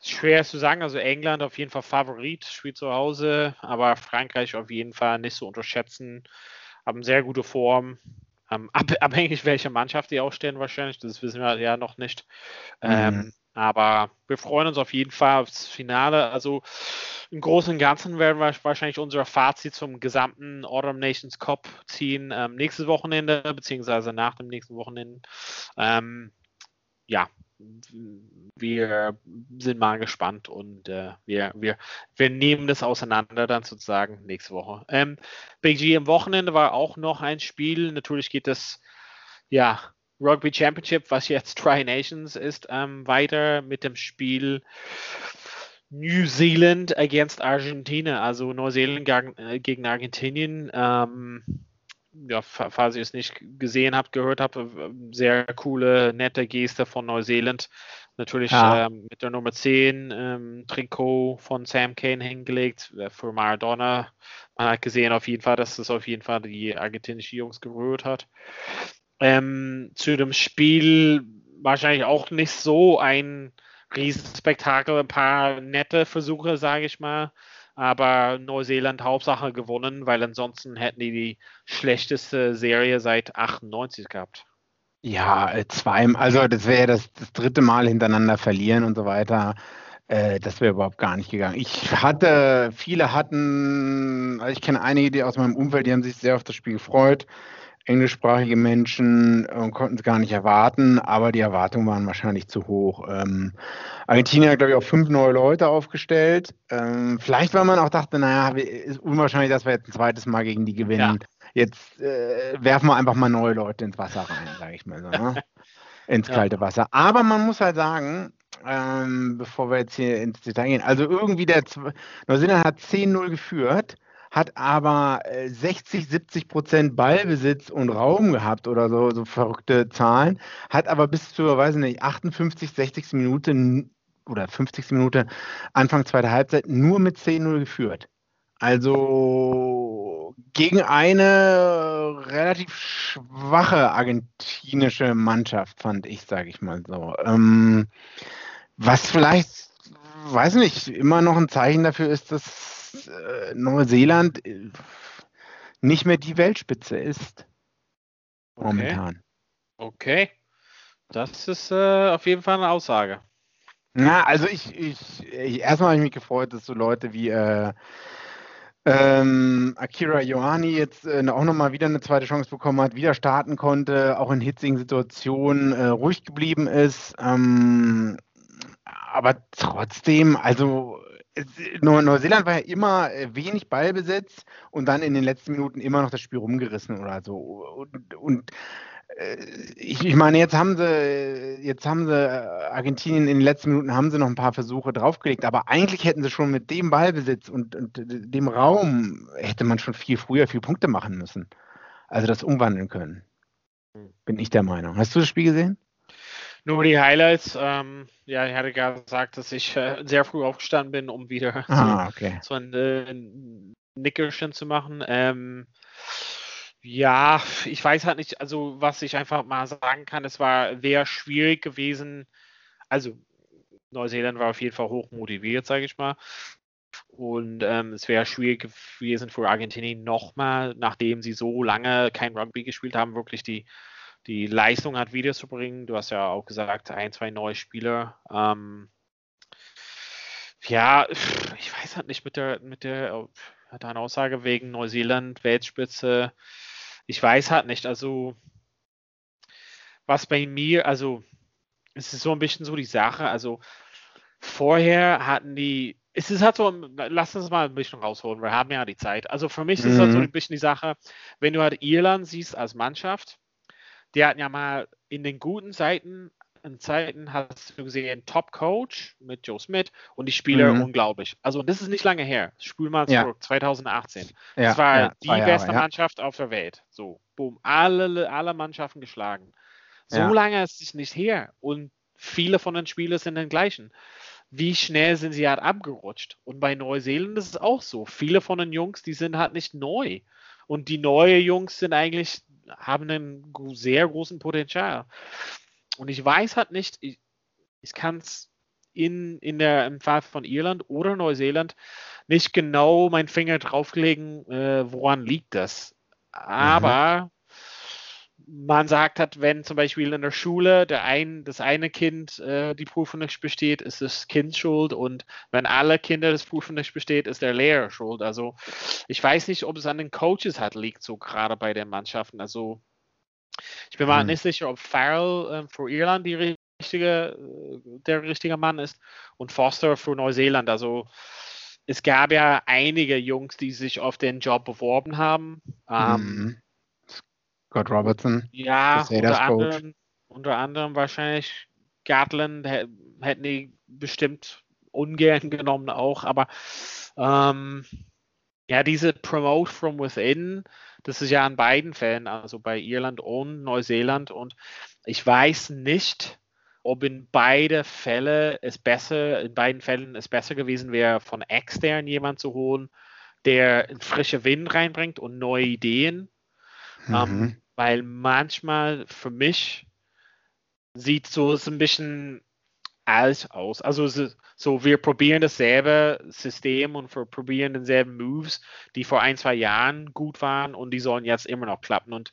schwer zu sagen. Also England auf jeden Fall Favorit, spielt zu Hause, aber Frankreich auf jeden Fall nicht zu unterschätzen. Haben sehr gute Form. Ähm, ab, abhängig welche Mannschaft die aufstellen wahrscheinlich, das wissen wir ja noch nicht. Mhm. Ähm, aber wir freuen uns auf jeden Fall aufs Finale. Also im Großen und Ganzen werden wir wahrscheinlich unser Fazit zum gesamten Autumn Nations Cup ziehen ähm, nächstes Wochenende, beziehungsweise nach dem nächsten Wochenende. Ähm, ja, wir sind mal gespannt und äh, wir, wir, wir nehmen das auseinander dann sozusagen nächste Woche. Ähm, Big G am Wochenende war auch noch ein Spiel. Natürlich geht das, ja, Rugby Championship, was jetzt Tri Nations ist, ähm, weiter mit dem Spiel New Zealand against Argentina, also Neuseeland äh, gegen Argentinien. Ähm, ja, falls ihr es nicht gesehen habt, gehört habt, sehr coole, nette Geste von Neuseeland. Natürlich ja. ähm, mit der Nummer 10 ähm, Trikot von Sam Kane hingelegt äh, für Maradona. Man hat gesehen auf jeden Fall, dass das auf jeden Fall die argentinische Jungs gerührt hat. Ähm, zu dem Spiel wahrscheinlich auch nicht so ein Riesenspektakel, ein paar nette Versuche, sage ich mal aber Neuseeland Hauptsache gewonnen, weil ansonsten hätten die die schlechteste Serie seit 98 gehabt. Ja, äh, zwei, also das wäre das, das dritte Mal hintereinander verlieren und so weiter. Äh, das wäre überhaupt gar nicht gegangen. Ich hatte, viele hatten, also ich kenne einige, die aus meinem Umfeld, die haben sich sehr auf das Spiel gefreut englischsprachige Menschen äh, konnten es gar nicht erwarten, aber die Erwartungen waren wahrscheinlich zu hoch. Ähm, Argentinien hat, glaube ich, auch fünf neue Leute aufgestellt. Ähm, vielleicht, weil man auch dachte, naja, ist unwahrscheinlich, dass wir jetzt ein zweites Mal gegen die gewinnen. Ja. Jetzt äh, werfen wir einfach mal neue Leute ins Wasser rein, sage ich mal so. Ne? ins kalte ja. Wasser. Aber man muss halt sagen, ähm, bevor wir jetzt hier ins Detail gehen, also irgendwie der Neuseeland hat 10-0 geführt hat aber 60, äh, 70 Prozent Ballbesitz und Raum gehabt oder so, so verrückte Zahlen, hat aber bis zur, weiß nicht, 58, 60. Minute oder 50. Minute Anfang zweiter Halbzeit nur mit 10-0 geführt. Also gegen eine relativ schwache argentinische Mannschaft, fand ich, sage ich mal so. Ähm, was vielleicht, weiß nicht, immer noch ein Zeichen dafür ist, dass äh, Neuseeland äh, nicht mehr die Weltspitze ist. Momentan. Okay. Das ist äh, auf jeden Fall eine Aussage. Na, also ich, ich, ich erstmal habe ich mich gefreut, dass so Leute wie äh, ähm, Akira Ioani jetzt äh, auch nochmal wieder eine zweite Chance bekommen hat, wieder starten konnte, auch in hitzigen Situationen äh, ruhig geblieben ist. Ähm, aber trotzdem, also Neuseeland war ja immer äh, wenig Ballbesitz und dann in den letzten Minuten immer noch das Spiel rumgerissen oder so. Und, und äh, ich, ich, meine, jetzt haben sie, jetzt haben sie äh, Argentinien in den letzten Minuten haben sie noch ein paar Versuche draufgelegt, aber eigentlich hätten sie schon mit dem Ballbesitz und, und dem Raum hätte man schon viel früher viel Punkte machen müssen. Also das umwandeln können. Hm. Bin ich der Meinung. Hast du das Spiel gesehen? Nur die Highlights. Ähm, ja, ich hatte gerade gesagt, dass ich äh, sehr früh aufgestanden bin, um wieder ah, so, okay. so, ein äh, Nickerchen zu machen. Ähm, ja, ich weiß halt nicht, also was ich einfach mal sagen kann, es war, wäre schwierig gewesen. Also Neuseeland war auf jeden Fall hoch motiviert, sage ich mal. Und ähm, es wäre schwierig gewesen für Argentinien nochmal, nachdem sie so lange kein Rugby gespielt haben, wirklich die die Leistung hat wiederzubringen. Du hast ja auch gesagt, ein, zwei neue Spieler. Ähm, ja, ich weiß halt nicht mit der, mit der, deiner Aussage wegen Neuseeland, Weltspitze. Ich weiß halt nicht, also was bei mir, also es ist so ein bisschen so die Sache, also vorher hatten die es ist halt so, lass uns mal ein bisschen rausholen, wir haben ja die Zeit. Also für mich ist es halt so Mhm. ein bisschen die Sache, wenn du halt Irland siehst als Mannschaft, die hatten ja mal in den guten Zeiten, in Zeiten hast du gesehen, Top-Coach mit Joe Smith und die Spieler Mhm. unglaublich. Also das ist nicht lange her. Spül mal Ja. zurück, 2018. Ja, das war ja, die Jahre, beste. Mannschaft auf der Welt. So, boom, alle, alle Mannschaften geschlagen. So lange ist es nicht her und viele von den Spielern sind den gleichen. Wie schnell sind sie halt abgerutscht? Und bei Neuseeland ist es auch so. Viele von den Jungs, die sind halt nicht neu. Und die neuen Jungs sind eigentlich, haben einen sehr großen Potenzial. Und ich weiß halt nicht, ich, ich kann es in, in der, im Fall von Irland oder Neuseeland nicht genau meinen Finger drauflegen, äh, woran liegt das. Aber man sagt hat, wenn zum Beispiel in der Schule der ein, das eine Kind äh, die Prüfung nicht besteht, ist das Kind schuld und wenn alle Kinder das Prüfung nicht besteht, ist der Lehrer schuld. Also ich weiß nicht, ob es an den Coaches hat liegt, so gerade bei den Mannschaften. Also ich bin mal Hm. nicht sicher, ob Farrell äh, für Irland die richtige, äh, der richtige Mann ist und Foster für Neuseeland. Also es gab ja einige Jungs, die sich auf den Job beworben haben. Ähm, Mhm. Scott Robertson. ja, unter anderem, unter anderem wahrscheinlich Gatland hä- hätten die bestimmt ungern genommen auch, aber ähm, ja, diese Promote from within, das ist ja in beiden Fällen, also bei Irland und Neuseeland und ich weiß nicht, ob in beide Fälle es besser, in beiden Fällen es besser gewesen wäre, von extern jemand zu holen, der einen frischen Wind reinbringt und neue Ideen. Ähm, Mhm. Weil manchmal für mich sieht so ein bisschen alt aus. Also so, wir probieren dasselbe System und wir probieren denselben Moves, die vor ein, zwei Jahren gut waren und die sollen jetzt immer noch klappen. Und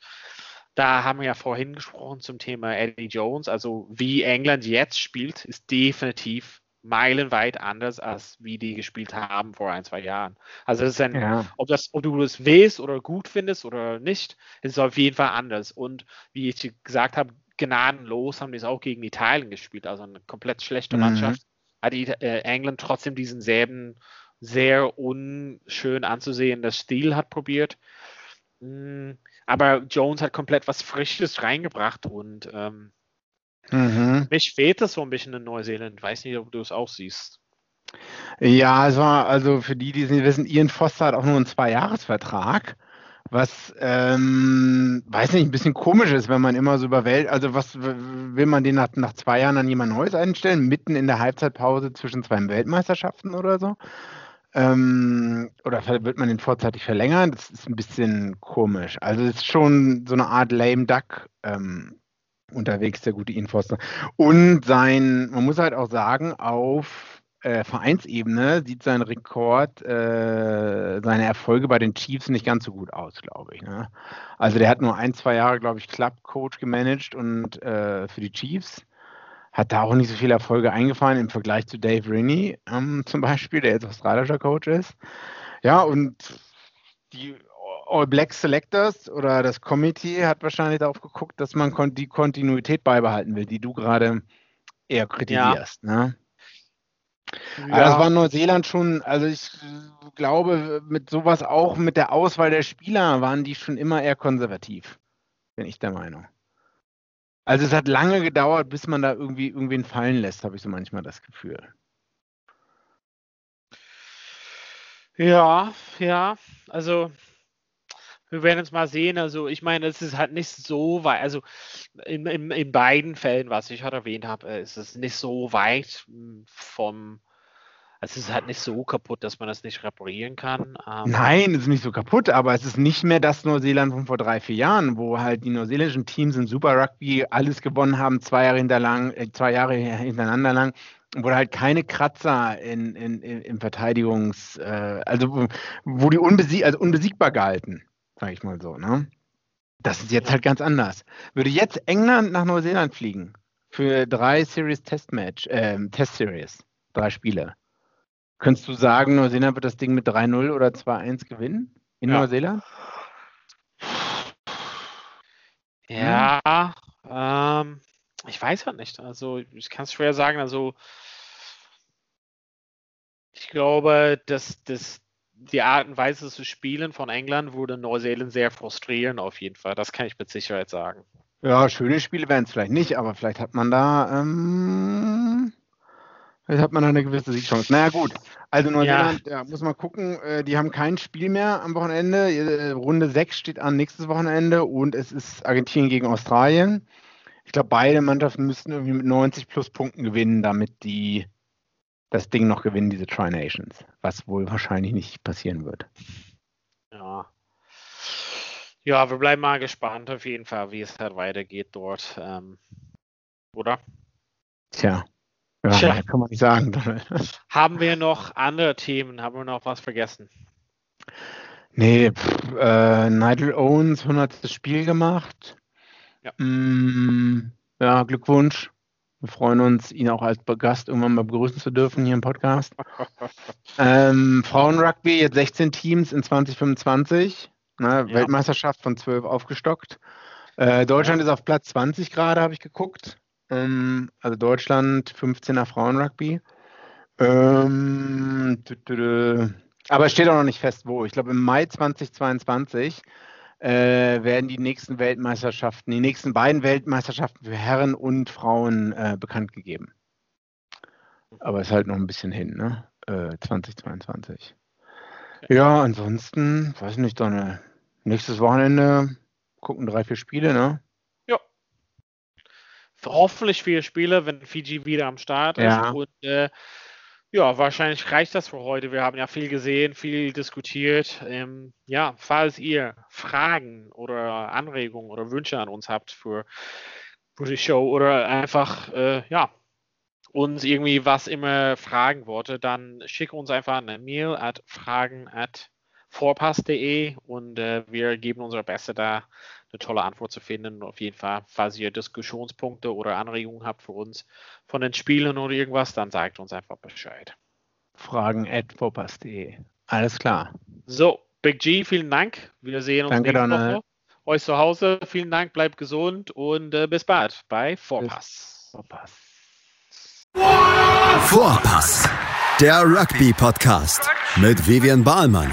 da haben wir ja vorhin gesprochen zum Thema Eddie Jones. Also wie England jetzt spielt, ist definitiv meilenweit anders, als wie die gespielt haben vor ein, zwei Jahren. Also das ist ein Ja. ob, das, ob du das willst oder gut findest oder nicht, ist es auf jeden Fall anders. Und wie ich gesagt habe, gnadenlos haben die es auch gegen Italien gespielt, also eine komplett schlechte Mhm. Mannschaft. Hat die, äh, England trotzdem diesen selben sehr unschön anzusehenden Stil hat probiert. Mm, Aber Jones hat komplett was Frisches reingebracht und ähm, Mhm. mich fehlt das so ein bisschen in Neuseeland. Weiß nicht, ob du es auch siehst. Ja, es war also für die, die es nicht wissen, Ian Foster hat auch nur einen Zwei-Jahres-Vertrag, was, ähm, weiß nicht, ein bisschen komisch ist, wenn man immer so über Welt, also was will man den nach, nach zwei Jahren an jemand Neues einstellen, mitten in der Halbzeitpause zwischen zwei Weltmeisterschaften oder so? Ähm, oder wird man den vorzeitig verlängern? Das ist ein bisschen komisch. Also es ist schon so eine Art lame duck ähm, unterwegs, der gute Ian. Und sein, man muss halt auch sagen, auf äh, Vereinsebene sieht sein Rekord, äh, seine Erfolge bei den Chiefs nicht ganz so gut aus, glaube ich. Ne? Also der hat nur ein, zwei Jahre, glaube ich, Club-Coach gemanagt und äh, für die Chiefs hat da auch nicht so viele Erfolge eingefahren im Vergleich zu Dave Riney ähm, zum Beispiel, der jetzt australischer Coach ist. Ja, und die All Black Selectors oder das Committee hat wahrscheinlich darauf geguckt, dass man kon die Kontinuität beibehalten will, die du gerade eher kritisierst. Ne? Aber das war Neuseeland schon, also ich glaube, mit sowas auch mit der Auswahl der Spieler waren die schon immer eher konservativ, bin ich der Meinung. Also es hat lange gedauert, bis man da irgendwie irgendwen fallen lässt, habe ich so manchmal das Gefühl. Ja, ja, also wir werden es mal sehen. Also ich meine, es ist halt nicht so weit, also in, in, in beiden Fällen, was ich halt erwähnt habe, äh, ist es nicht so weit mh, vom, es ist halt nicht so kaputt, dass man das nicht reparieren kann. Ähm, Nein, es ist nicht so kaputt, aber es ist nicht mehr das Neuseeland von vor drei, vier Jahren, wo halt die neuseeländischen Teams im Super Rugby alles gewonnen haben, zwei Jahre, hinterlang, äh, zwei Jahre hintereinander lang, wo halt keine Kratzer in, in, in, im Verteidigungs-, äh, also wo- die unbesieg also unbesiegbar gehalten, sage ich mal so. Ne? Das ist jetzt halt ganz anders. Würde jetzt England nach Neuseeland fliegen für drei Series Testmatch, ähm, Test Series, drei Spiele. Könntest du sagen, Neuseeland wird das Ding mit 3-0 oder 2-1 gewinnen? In Ja. Neuseeland? Ja, ähm, ich weiß halt nicht. Also ich kann es schwer sagen. Also ich glaube, dass, dass die Art und Weise zu spielen von England würde Neuseeland sehr frustrieren, auf jeden Fall. Das kann ich mit Sicherheit sagen. Ja, schöne Spiele wären es vielleicht nicht, aber vielleicht hat man da, ähm, vielleicht hat man da eine gewisse Siegchance. Naja, gut. Also Neuseeland, ja. ja muss man gucken, äh, die haben kein Spiel mehr am Wochenende. Äh, Runde 6 steht an nächstes Wochenende und es ist Argentinien gegen Australien. Ich glaube, beide Mannschaften müssten irgendwie mit 90 plus Punkten gewinnen, damit die das Ding noch gewinnen, diese Tri Nations, was wohl wahrscheinlich nicht passieren wird. Ja. Ja, wir bleiben mal gespannt auf jeden Fall, wie es halt weitergeht dort. Ähm, oder? Tja. Ja, Tja. kann man nicht sagen. Haben wir noch andere Themen? Haben wir noch was vergessen? Nee, pff, äh, Nigel Owens, 100. Spiel gemacht. Ja. Mm, ja, Glückwunsch. Wir freuen uns, ihn auch als Gast irgendwann mal begrüßen zu dürfen hier im Podcast. ähm, Frauenrugby, jetzt 16 Teams in 2025. Ne, ja. Weltmeisterschaft von 12 aufgestockt. Äh, Deutschland ja. ist auf Platz 20 gerade, habe ich geguckt. Ähm, also Deutschland 15er Frauenrugby. Ähm, aber es steht auch noch nicht fest, wo. Ich glaube, im Mai 2022 äh, werden die nächsten Weltmeisterschaften, die nächsten beiden Weltmeisterschaften für Herren und Frauen äh, bekannt gegeben. Aber es ist halt noch ein bisschen hin, ne? Äh, 2022. Okay. Ja, ansonsten, weiß nicht, dann äh, nächstes Wochenende gucken drei, vier Spiele, ne? Ja. Hoffentlich vier Spiele, wenn Fiji wieder am Start ja. ist. Und äh, ja, wahrscheinlich reicht das für heute. Wir haben ja viel gesehen, viel diskutiert. Ähm, ja, falls ihr Fragen oder Anregungen oder Wünsche an uns habt für, für die Show oder einfach, äh, ja, uns irgendwie was immer fragen wollte, dann schickt uns einfach eine Mail at fragen at vorpass.de und äh, wir geben unser Bestes da eine tolle Antwort zu finden. Auf jeden Fall, falls ihr Diskussionspunkte oder Anregungen habt für uns von den Spielen oder irgendwas, dann sagt uns einfach Bescheid. Fragen at vorpass.de. Alles klar. So, Big G, vielen Dank. Wir sehen uns Danke, nächste Woche. Euch zu Hause, vielen Dank, bleibt gesund und äh, bis bald bei Vorpass. Vorpass. Vorpass, der Rugby-Podcast mit Vivian Bahlmann,